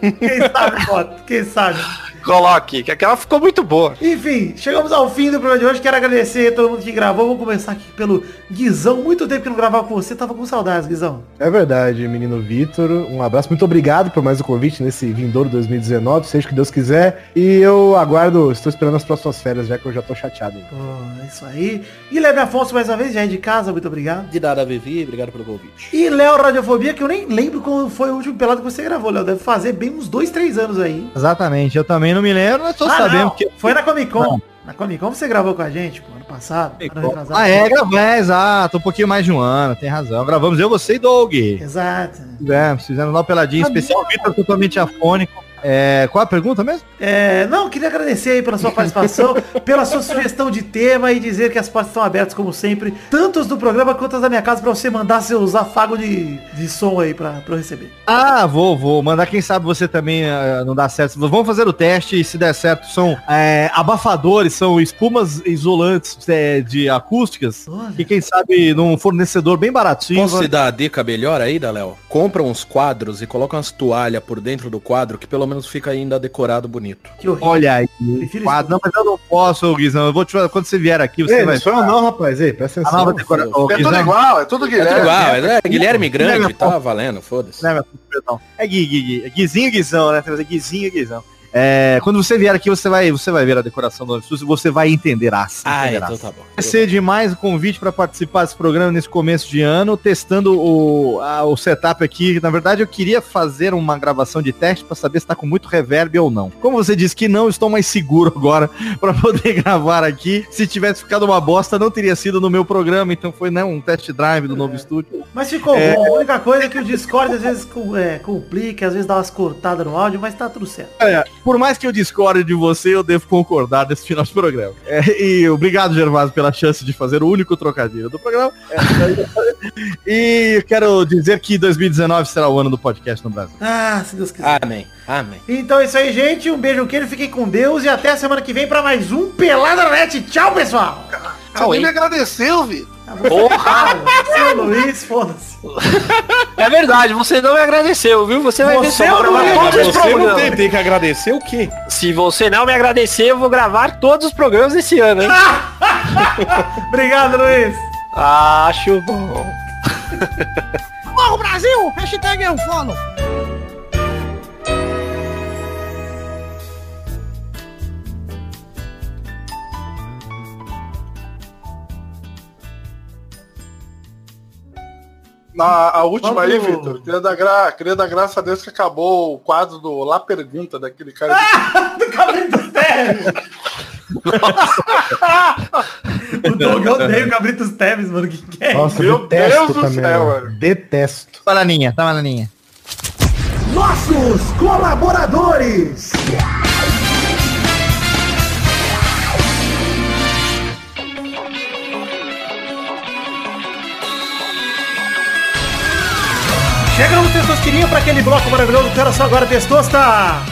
Quem sabe, bota. Quem sabe. Coloque, que aquela ficou muito boa. Enfim, chegamos ao fim do programa de hoje. Quero agradecer a todo mundo que gravou. Vamos começar aqui pelo Guizão. Muito tempo que não gravava com você. Tava com saudades, Guizão. É verdade, menino Vitor. Um abraço. Muito obrigado por mais o convite nesse vindouro 2019, seja o que Deus quiser. E eu aguardo, estou esperando as próximas férias, já que eu já tô chateado. Pô, é isso aí. Guilherme Afonso, mais uma vez, já é de casa. Muito obrigado. De nada, Vivi. Obrigado pelo convite. E Léo Radiofobia, que eu nem lembro quando foi o último pelado que você gravou, Léo. Deve fazer bem uns dois, três anos aí. Exatamente, eu também não me lembro, mas tô Ah, sabendo não. que. Foi na Comic Con. Não. Na Comic Con você gravou com a gente, pô, ano passado. Ano. Ah, é, gravei, é, exato, um pouquinho mais de um ano, tem razão. Gravamos eu, você e Doug. Exato. Fizemos, fizemos lá o peladinho Ah, especial, Vitor totalmente afônico. É, qual a pergunta mesmo? É, não, queria agradecer aí pela sua participação, pela sua sugestão de tema e dizer que as portas estão abertas, como sempre, tanto as do programa quanto as da minha casa, pra você mandar seus afagos de, de som aí pra, pra eu receber. Ah, vou, vou. Mandar quem sabe você também ah, não dá certo. Vamos fazer o teste e se der certo são é, abafadores, são espumas isolantes é, de acústicas. E quem sabe num fornecedor bem baratinho. Posso te dar a dica melhor aí, da Léo? Compra uns quadros e coloca umas toalhas por dentro do quadro que pelo menos fica ainda decorado bonito. Que horrível. Olha aí. quadro. Não, mas eu não posso, Guizão. Eu vou te quando você vier aqui, você Ei, vai. não sou eu não, rapaz. Ei, presta A atenção. nova decoração. É tudo igual, é tudo É Guilherme. tudo igual, é, é Guilherme Grande, tá valendo, foda-se. É Gui, Gui, Gui. É Guizinho, Guizão, né? Guizinho, Guizão. É, quando você vier aqui, você vai, você vai ver a decoração do estúdio, você vai entender as. Ah, entenderás. então tá bom. Agradecer demais o convite para participar desse programa nesse começo de ano, testando o, a- o setup aqui. Na verdade, eu queria fazer uma gravação de teste para saber se tá com muito reverb ou não. Como você disse que não, estou mais seguro agora para poder gravar aqui. Se tivesse ficado uma bosta, não teria sido no meu programa, então foi né, um test drive do novo estúdio. Mas ficou É. bom. A única coisa é que o Discord às vezes é, complica, às vezes dá umas cortadas no áudio, mas tá tudo certo. Olha, por mais que eu discorde de você, eu devo concordar desse final de programa. É, e obrigado, Gervásio, pela chance de fazer o único trocadilho do programa. É, e quero dizer que 2019 será o ano do podcast no Brasil. Ah, se Deus quiser. Amém, amém. Então é isso aí, gente. Um beijo, queijo, fiquem com Deus e até a semana que vem pra mais um Pelada na Net. Tchau, pessoal! Nem me agradeceu, Vitor. Porra! Seu Luiz, foda-se. É verdade, você não me agradeceu, viu? Você vai ver Você só não vou gravar me todos os Você não programas. tem, tem que agradecer o quê? Se você não me agradecer, eu vou gravar todos os programas esse ano, hein? Obrigado, Luiz. Acho bom. Morro Brasil! Hashtag é um Na a última aí, Vamos- Vitor, queria dar, gra... queria dar graça a Deus que acabou o quadro do Lá Pergunta daquele cara. do Cabritos Teves. o Doug eu odeio o Cabritos Teves, mano. Que que é Nossa, isso? detesto também. mano. Detesto. Bananinha, tá bananinha. Nossos colaboradores. Chegamos, Testosterinha, pra aquele bloco maravilhoso. Quero só agora, Testosta.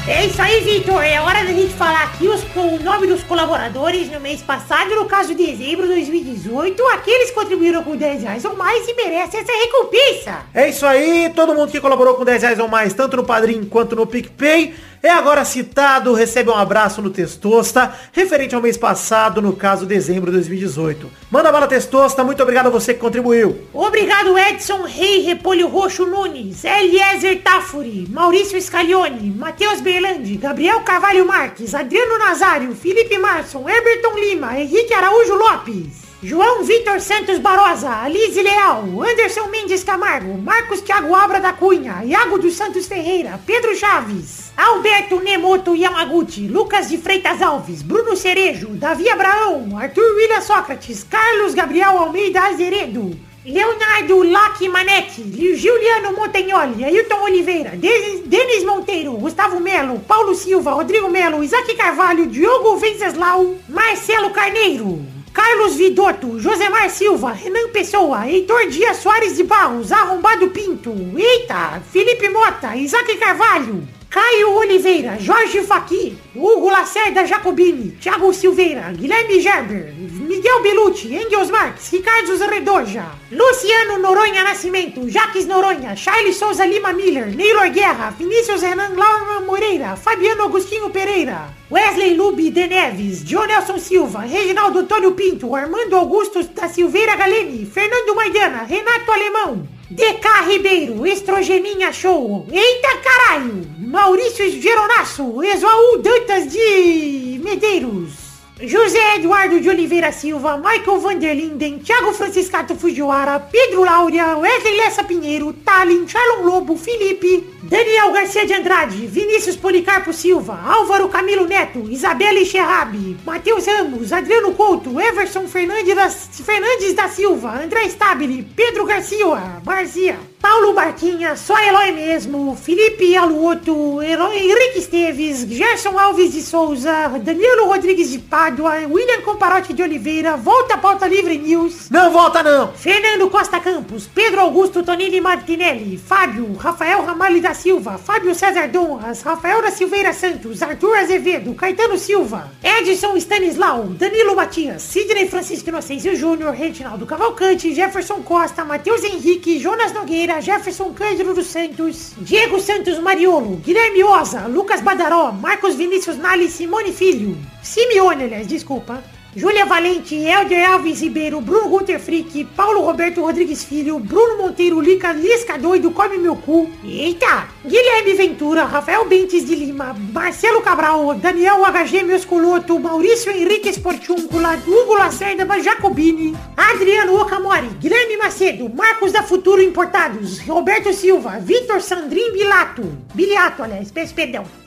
É isso aí, Vitor. É hora da gente falar aqui os, o nome dos colaboradores no mês passado, no caso de dezembro de 2018. Aqueles que contribuíram com 10 reais ou mais e merecem essa recompensa. É isso aí, todo mundo que colaborou com 10 reais ou mais, tanto no Padrim quanto no PicPay, é agora citado, recebe um abraço no Testosta, referente ao mês passado, no caso, dezembro de 2018. Manda bala, Testosta, muito obrigado a você que contribuiu. Obrigado, Edson Rei Repolho Roxo Nunes, Eliezer Tafuri, Maurício Scaglione, Matheus Berlandi, Gabriel Carvalho Marques, Adriano Nazário, Felipe Marson, Herberton Lima, Henrique Araújo Lopes. João Vitor Santos Barosa, Alize Leal, Anderson Mendes Camargo, Marcos Thiago Abra da Cunha, Iago dos Santos Ferreira, Pedro Chaves, Alberto Nemoto Yamaguchi, Lucas de Freitas Alves, Bruno Cerejo, Davi Abraão, Arthur William Sócrates, Carlos Gabriel Almeida Azeredo, Leonardo Lac Manetti, Juliano Montagnoli, Ailton Oliveira, Denis Monteiro, Gustavo Melo, Paulo Silva, Rodrigo Melo, Isaac Carvalho, Diogo Venceslau, Marcelo Carneiro, Carlos Vidotto, Josemar Silva, Renan Pessoa, Heitor Dias Soares de Barros, Arrombado Pinto, Eita, Felipe Mota, Isaac Carvalho, Caio Oliveira, Jorge Faqui, Hugo Lacerda Jacobini, Thiago Silveira, Guilherme Gerber, Miguel Belucci, Engels Marques, Ricardo Redoja, Luciano Noronha Nascimento, Jaques Noronha, Charles Souza Lima Miller, Neylor Guerra, Vinícius Renan Laura Moreira, Fabiano Agostinho Pereira, Wesley Lube de Neves, John Nelson Silva, Reginaldo Antônio Pinto, Armando Augusto da Silveira Galeni, Fernando Maidana, Renato Alemão, DK Ribeiro, Estrogeninha Show, Eita Caralho, Maurício Geronasso, Exuaú Dantas de Medeiros, José Eduardo de Oliveira Silva, Michael Vanderlinden, Thiago Franciscato Fujiwara, Pedro Laura, Wesley Lessa Pinheiro, Talin, Charlon Lobo, Felipe, Daniel Garcia de Andrade, Vinícius Policarpo Silva, Álvaro Camilo Neto, Isabela Xerrabi, Matheus Ramos, Adriano Couto, Everson Fernandes da, Fernandes da Silva, André Stabile, Pedro Garcia, Marzia, Paulo Barquinha, só Eloy mesmo, Felipe Aluoto, Eloy, Henrique Esteves, Gerson Alves de Souza, Danilo Rodrigues de Pádua, William Comparote de Oliveira, Volta Pauta Livre News. Não volta não! Fernando Costa Campos, Pedro Augusto Tonini Martinelli, Fábio, Rafael Ramalho da Silva, Fábio César Donras, Rafael da Silveira Santos, Arthur Azevedo, Caetano Silva, Edson Stanislau, Danilo Matias, Sidney Francisco Inocêncio Júnior, Reginaldo Cavalcante, Jefferson Costa, Matheus Henrique, Jonas Nogueira, Jefferson Cândido dos Santos, Diego Santos Mariolo, Guilherme Oza, Lucas Badaró, Marcos Vinícius Nali, Simone Filho, Simeone, aliás, desculpa. Júlia Valente, Helder Alves Ribeiro, Bruno Guter Frick, Paulo Roberto Rodrigues Filho, Bruno Monteiro, Lica, Lisca Doido, Come Meu Cu, eita, Guilherme Ventura, Rafael Bentes de Lima, Marcelo Cabral, Daniel HG Meuscoloto, Maurício Henrique Esportúncula, Hugo Lacerda Jacobini, Adriano Okamori, Guilherme Macedo, Marcos da Futuro Importados, Roberto Silva, Vitor Sandrin Bilato, Biliato, aliás, peço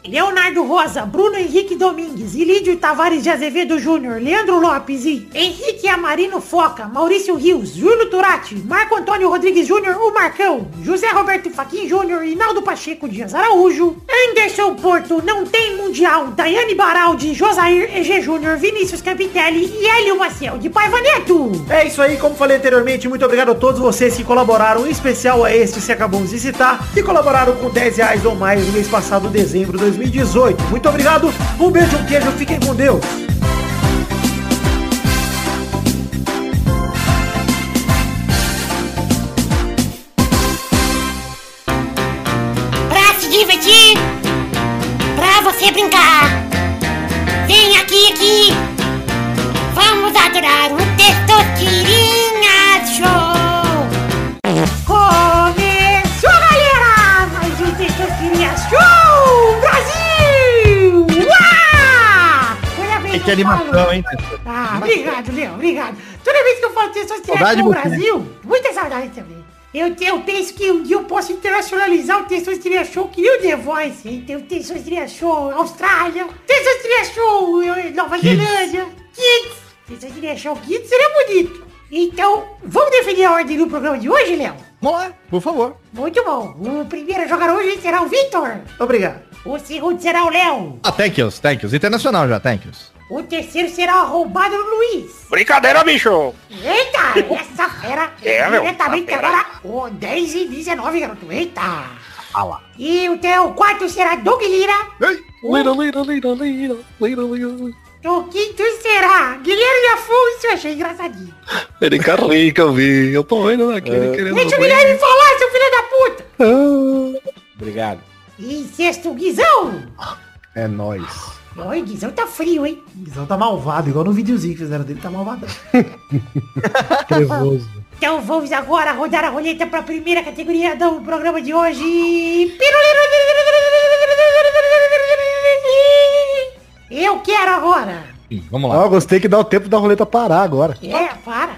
Leonardo Rosa, Bruno Henrique Domingues, Ilídio Tavares de Azevedo Júnior, Leandro Lopes e Henrique Amarino Foca, Maurício Rios, Júlio Turati, Marco Antônio Rodrigues Júnior, o Marcão, José Roberto Faquin Júnior, Inaldo Pacheco Dias Araújo, Anderson Porto, Não Tem Mundial, Daiane Baraldi, Josair EG Júnior, Vinícius Capitelli e Hélio Maciel de Paiva Neto. É isso aí, como falei anteriormente, muito obrigado a todos vocês que colaboraram, em especial a este que acabamos de citar, que colaboraram com 10 reais ou mais no mês passado, dezembro de 2018. Muito obrigado, um beijo, um queijo, fiquem com Deus. Hein? Ah, obrigado, Leão, obrigado. Toda vez que eu falo Testosterona Saudade no. Brasil, muita saudade também. Eu, eu penso que um dia eu posso internacionalizar o Testosterona Show que nem o The Voice, hein? Tem o Testosterona Show Austrália, Testosterona Show Nova Kids. Zelândia, Kids. Testosterona Show Kids seria bonito. Então, vamos definir a ordem do programa de hoje, Léo? Vamos lá, por favor. Muito bom. O primeiro a jogar hoje será o Victor. Obrigado. O segundo será o Léo. Ah, thank yous, thank yous. Internacional já, thank yous. O terceiro será o arrombado Luiz. Brincadeira, bicho! Eita, essa fera. É, meu, Diretamente agora, o 10 e 19, garoto. Eita. Ah lá. E o teu quarto será Doug Lira. Lira, lira, lira, lira, lira, lira. O quinto será Guilherme Afonso. Achei engraçadinho. Ele carrinho que eu vi. Eu tô vendo naquele querendo. Deixa o Guilherme falar, seu filho da puta. Obrigado. E sexto, Guizão. É nóis. Oi, Guizão tá frio, hein? Guizão tá malvado, igual no videozinho que fizeram dele, tá malvadão. Trevoso. Então vamos agora rodar a roleta para a primeira categoria do programa de hoje. Eu quero agora. Vamos lá. eu gostei que dá o tempo da roleta parar agora. É, para.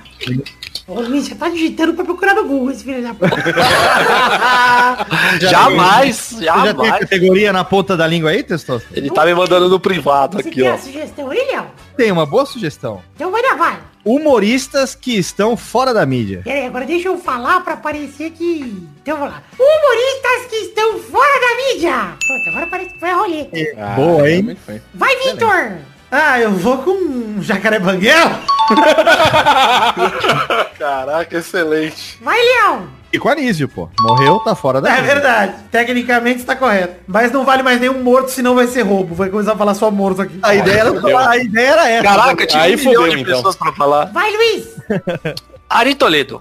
Ô Luiz, você tá digitando pra procurar no Google, esse filho da puta. Jamais, Você já tem a jamais. categoria na ponta da língua aí, Testoso? Ele tá me mandando no privado Você aqui, tem ó. a sugestão aí, Léo? Tem uma boa sugestão. Então vai lá, vai. Humoristas que estão fora da mídia. Pera aí, agora deixa eu falar pra parecer que... Então vamos lá. Humoristas que estão fora da mídia. Pronto, agora parece que foi a roleta. Boa, hein? realmente foi. Vai, Vitor. Ah, eu vou com um jacaré banguela. Caraca, excelente. Vai, Léo. E com Anísio, pô. Morreu, tá fora da É mídia. verdade. Tecnicamente está correto. Mas não vale mais nenhum morto, senão vai ser roubo. Vai começar a falar só morto aqui. A ideia era, falar- a ideia era essa. Caraca, tinha Aí um milhão de então. pessoas pra falar. Vai, Luiz. Ari Toledo.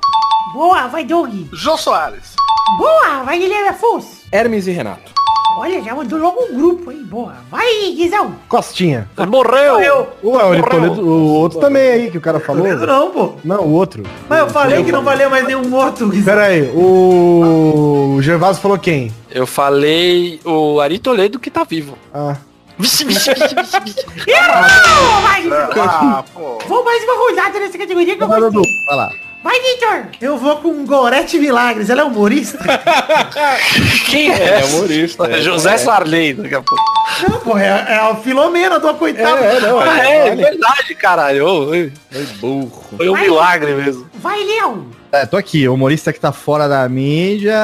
Boa, vai, Doug. Jô Soares. Boa, vai, Guilherme Afonso. Hermes e Renato. Olha, já mandou logo um grupo, hein? Boa. Vai, Guizão. Costinha. Morreu. Eu. Ué, o, Toledo- o outro também aí que o cara falou. Toledo não, pô. Não, o outro. Mas eu falei que não valia mais nenhum morto. Guizão. Pera aí, o... o Gervásio falou quem? Eu falei o Ari Toledo que tá vivo. Ah. Vixe, vixe, vixe, vixe, vixe. Errou! Vai, Guizão. Ah, pô. Vou mais uma rodada nessa categoria que eu gostei. Vai lá. Vai, Vitor. Eu vou com Gorete Milagres. Ela é humorista? Quem é? É humorista. é. José Sarney, daqui a pouco. não, pô. É, é a Filomena do coitado. É, não, Ah, é, é, vale. verdade, caralho. Foi burro. Foi um Vai. milagre mesmo. Vai, Léo. É, tô aqui. Humorista que tá fora da mídia.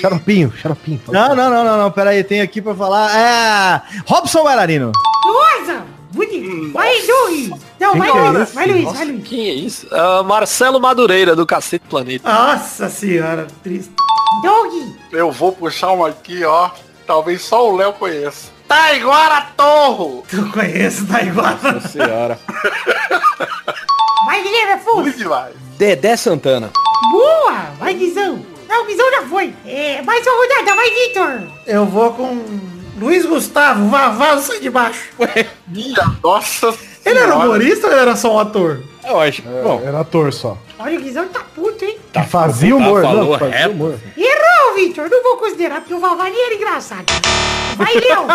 Xaropinho, xaropinho. Não, não, não, não, não. Pera aí, tem aqui pra falar. É. Robson Bailarino. Nossa. Bonito. Vai, Doug. Não, vai, é Luiz. esse? Vai, Luiz. Vai, Luiz. quem é isso? Ah, Marcelo Madureira, do Cacete Planeta. Nossa senhora, triste. Doug. Eu vou puxar uma aqui, ó. Talvez só o Léo conheça. Taiguara Torro. Tu conhece, tá igual. Nossa senhora. Vai, Guilherme Afonso. Muito demais. Dedé Santana. Boa. Vai, Guizão. Não, o Guizão já foi. É, mais uma rodada. Vai, Vitor. Eu vou com Luiz Gustavo, Vavá, sai de baixo. Minha nossa Ele era senhora. humorista ou ele era só um ator? Eu acho. Bom, Era ator só. Olha, o Guizão tá puto, hein? Que fazia humor. falou não, fazia humor. Errou, Vitor. Não vou considerar, porque o Vavá nem era engraçado. Vai, Léo.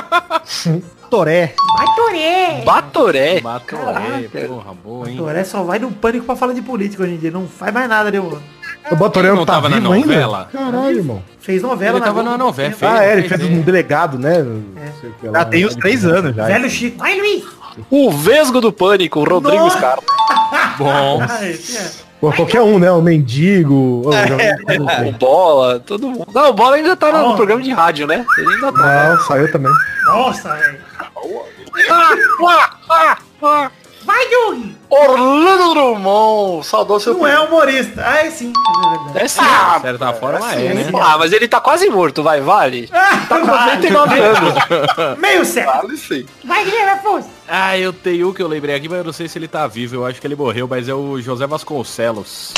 Toré. Vai, Toré. Batoré. Batoré, porra, boa, hein? Toré só vai no pânico pra falar de política hoje em dia. Não faz mais nada, né, mano? O Batoré Não tá tava na vivo ainda? novela? Caralho, irmão. Fez novela Ele tava na novela. fez, Ah, é, ele fez, fez é. um delegado, né? O lá. Já tem uns três anos já. Velho Chico. Vai, Luiz. O Vesgo do Pânico, Rodrigo Nossa. Scarpa. Bom. Ah, é. Pô, qualquer um, né? O mendigo. ô, já- O Bola, todo mundo. Não, o Bola ainda tá no programa de rádio, né? Ele ainda tá. Não, saiu também. Nossa, velho. Vai, Doug. Orlando Drummond. Saudoso seu Não é humorista. Ah, é sim. É. É sim. De certa forma é, né? Ah, mas ele tá quase morto, vai, vale. Tá com 99 anos. Meio certo. Vale sim. Vai, Guilherme Afonso. Ah, eu tenho um que eu lembrei aqui, mas eu não sei se ele tá vivo. Eu acho que ele morreu, mas é o José Vasconcelos.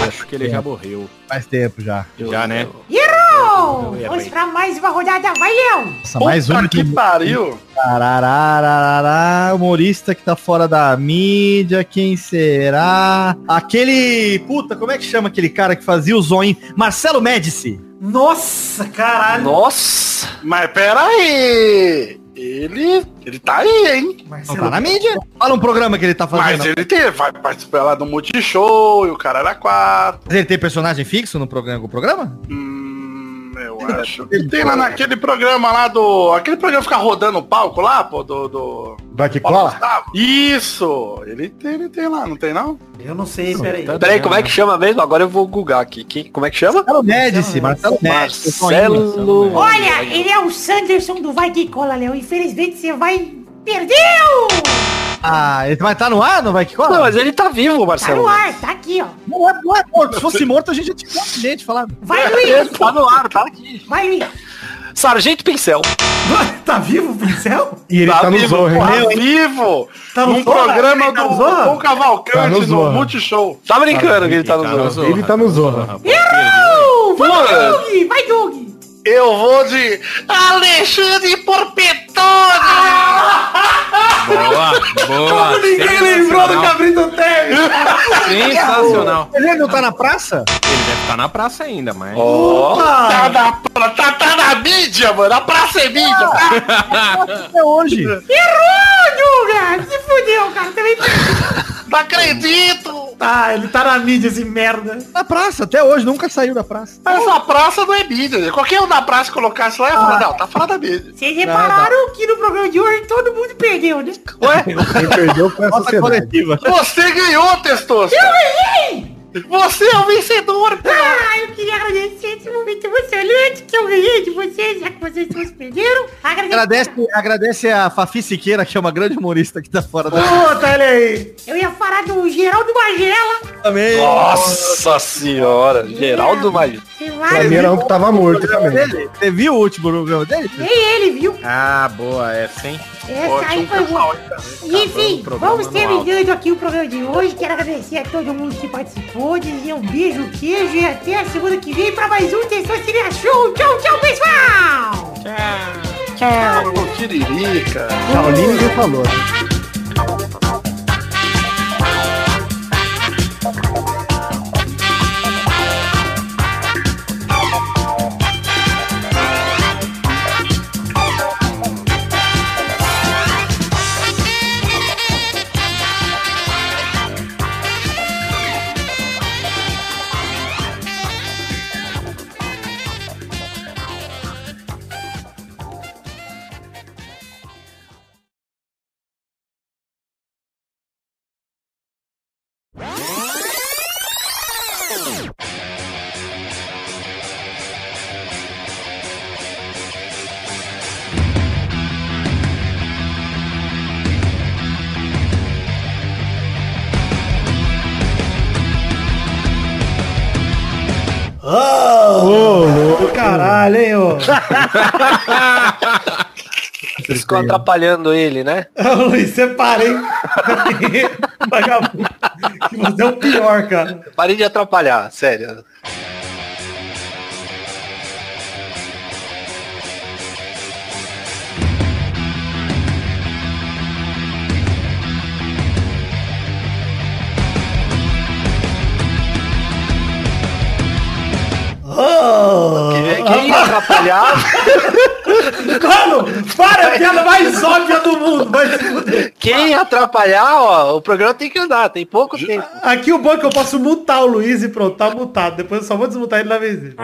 Eu acho que ele já morreu. Faz tempo já. Já, né? Eu Vamos pra mais uma rodada. Vai, Léo. Nossa, mais um que pariu. Tararararará, humorista que tá fora da mídia, quem será? Aquele. Puta, como é que chama aquele cara que fazia o zoinho? Marcelo Médici. Nossa, caralho. Nossa. Mas pera aí. Ele, ele tá aí, hein? Não tá na mídia. Fala um programa que ele tá fazendo. Mas ele tem, vai participar lá do Multishow e o cara era quatro. Mas ele tem personagem fixo no programa? O programa? Hum, eu acho. Ele tem lá naquele programa lá do. Aquele programa fica rodando o palco lá, pô, do. do... Vai que cola? Isso! Ele tem, ele tem lá, não tem não? Eu não sei, peraí. Peraí, como é que chama mesmo? Agora eu vou googar aqui. Quem, como é que chama? Marcelo Médici, Marcelo Médici. Marcelo. Olha, ele é o Sanderson do Vai Que Cola, Léo. Infelizmente você vai... Perdeu! Ah, ele vai estar no ar, não vai que cola? Não, mas ele tá vivo, Tá Marcelo. no ar, tá aqui, ó. Não é, não é morto. Se fosse morto, a gente já tinha um gente falando. Vai, Ele Luiz! tá no ar, tá aqui. Vai, Luiz! Sargento Pincel. tá vivo o pincel? E ele tá, no vivo, Zorro, hein? Tá vivo! Tá no Num Zorra? programa tá do no Zorra? Tom Cavalcante Tá no no. Multishow. Tá brincando que ele tá no Zorro. Ele tá no Zorra. Errou! Vai. Doug! Vai, Doug! Eu vou de Alexandre Porpetone! Boa, boa. Como ninguém lembrou do Cabrito Terry? Sensacional. Ele não tá na praça? Ele deve estar na praça ainda, mas. Tá na, tá, tá na mídia, mano. A praça é mídia, tá? Até hoje. Errou, Douglas! Se fudeu, cara. Também Não acredito! Ah, ele tá na mídia, esse merda. Na praça, até hoje, nunca saiu da praça. Mas a praça não é mídia. Qualquer um da praça colocasse lá, ia falar, não, tá fora da mídia. Vocês repararam que no programa de hoje todo mundo perdeu, né? Ué? Quem perdeu foi a sociedade. coletiva. Você ganhou, Testosta! Eu ganhei! Você é o vencedor, pô! Ah, eu queria agradecer esse momento emocionante que eu ganhei de vocês, já que vocês todos perderam. Agradece, agradece a Fafi Siqueira, que é uma grande humorista que tá fora da. Puta, olha aí. Eu ia falar do Geraldo Magela. Também. Nossa senhora. Geraldo Magno. Sei Pra mim era um que tava morto também. Dele? Você viu o último programa dele? nem ele, viu? Ah, boa, é sim. Essa aí foi boa. Enfim, vamos terminando aqui o programa de hoje. Quero agradecer a todo mundo que participou, dizer um beijo, queijo e até a semana que vem pra mais um Testosteria Show. Tchau, tchau, pessoal! Tchau, Tiririca. Shaolin ninguém falou. Vocês ficam atrapalhando ele, né? Ô, Luiz, você para, hein? Vagabundo. Que você é o pior, cara. Parem de atrapalhar, sério. Ô, Quem, atrapalhar? Mano, para, a piada mais óbvia do mundo. Fuder. Quem ia atrapalhar, ó, o programa tem que andar, tem pouco tempo. Aqui o bom é que eu posso mutar o Luiz e pronto, tá mutado. Depois eu só vou desmutar ele na vez dele.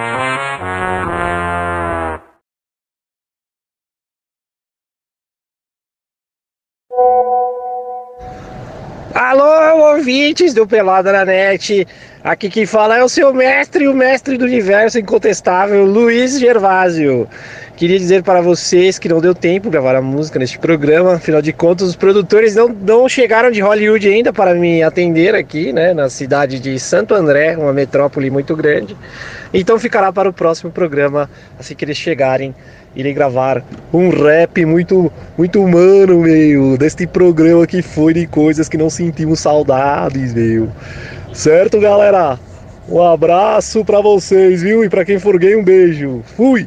Alô, ouvintes do Pelada na Net. Aqui quem fala é o seu mestre, o mestre do universo incontestável, Luiz Gervásio. Queria dizer para vocês que não deu tempo gravar a música neste programa, afinal de contas, os produtores não, não chegaram de Hollywood ainda para me atender aqui, né, na cidade de Santo André, uma metrópole muito grande. Então ficará para o próximo programa, assim que eles chegarem, irem gravar um rap muito, muito humano, meu, deste programa que foi de coisas que não sentimos saudades, meu. Certo, galera? Um abraço pra vocês, viu? E pra quem for gay, um beijo. Fui!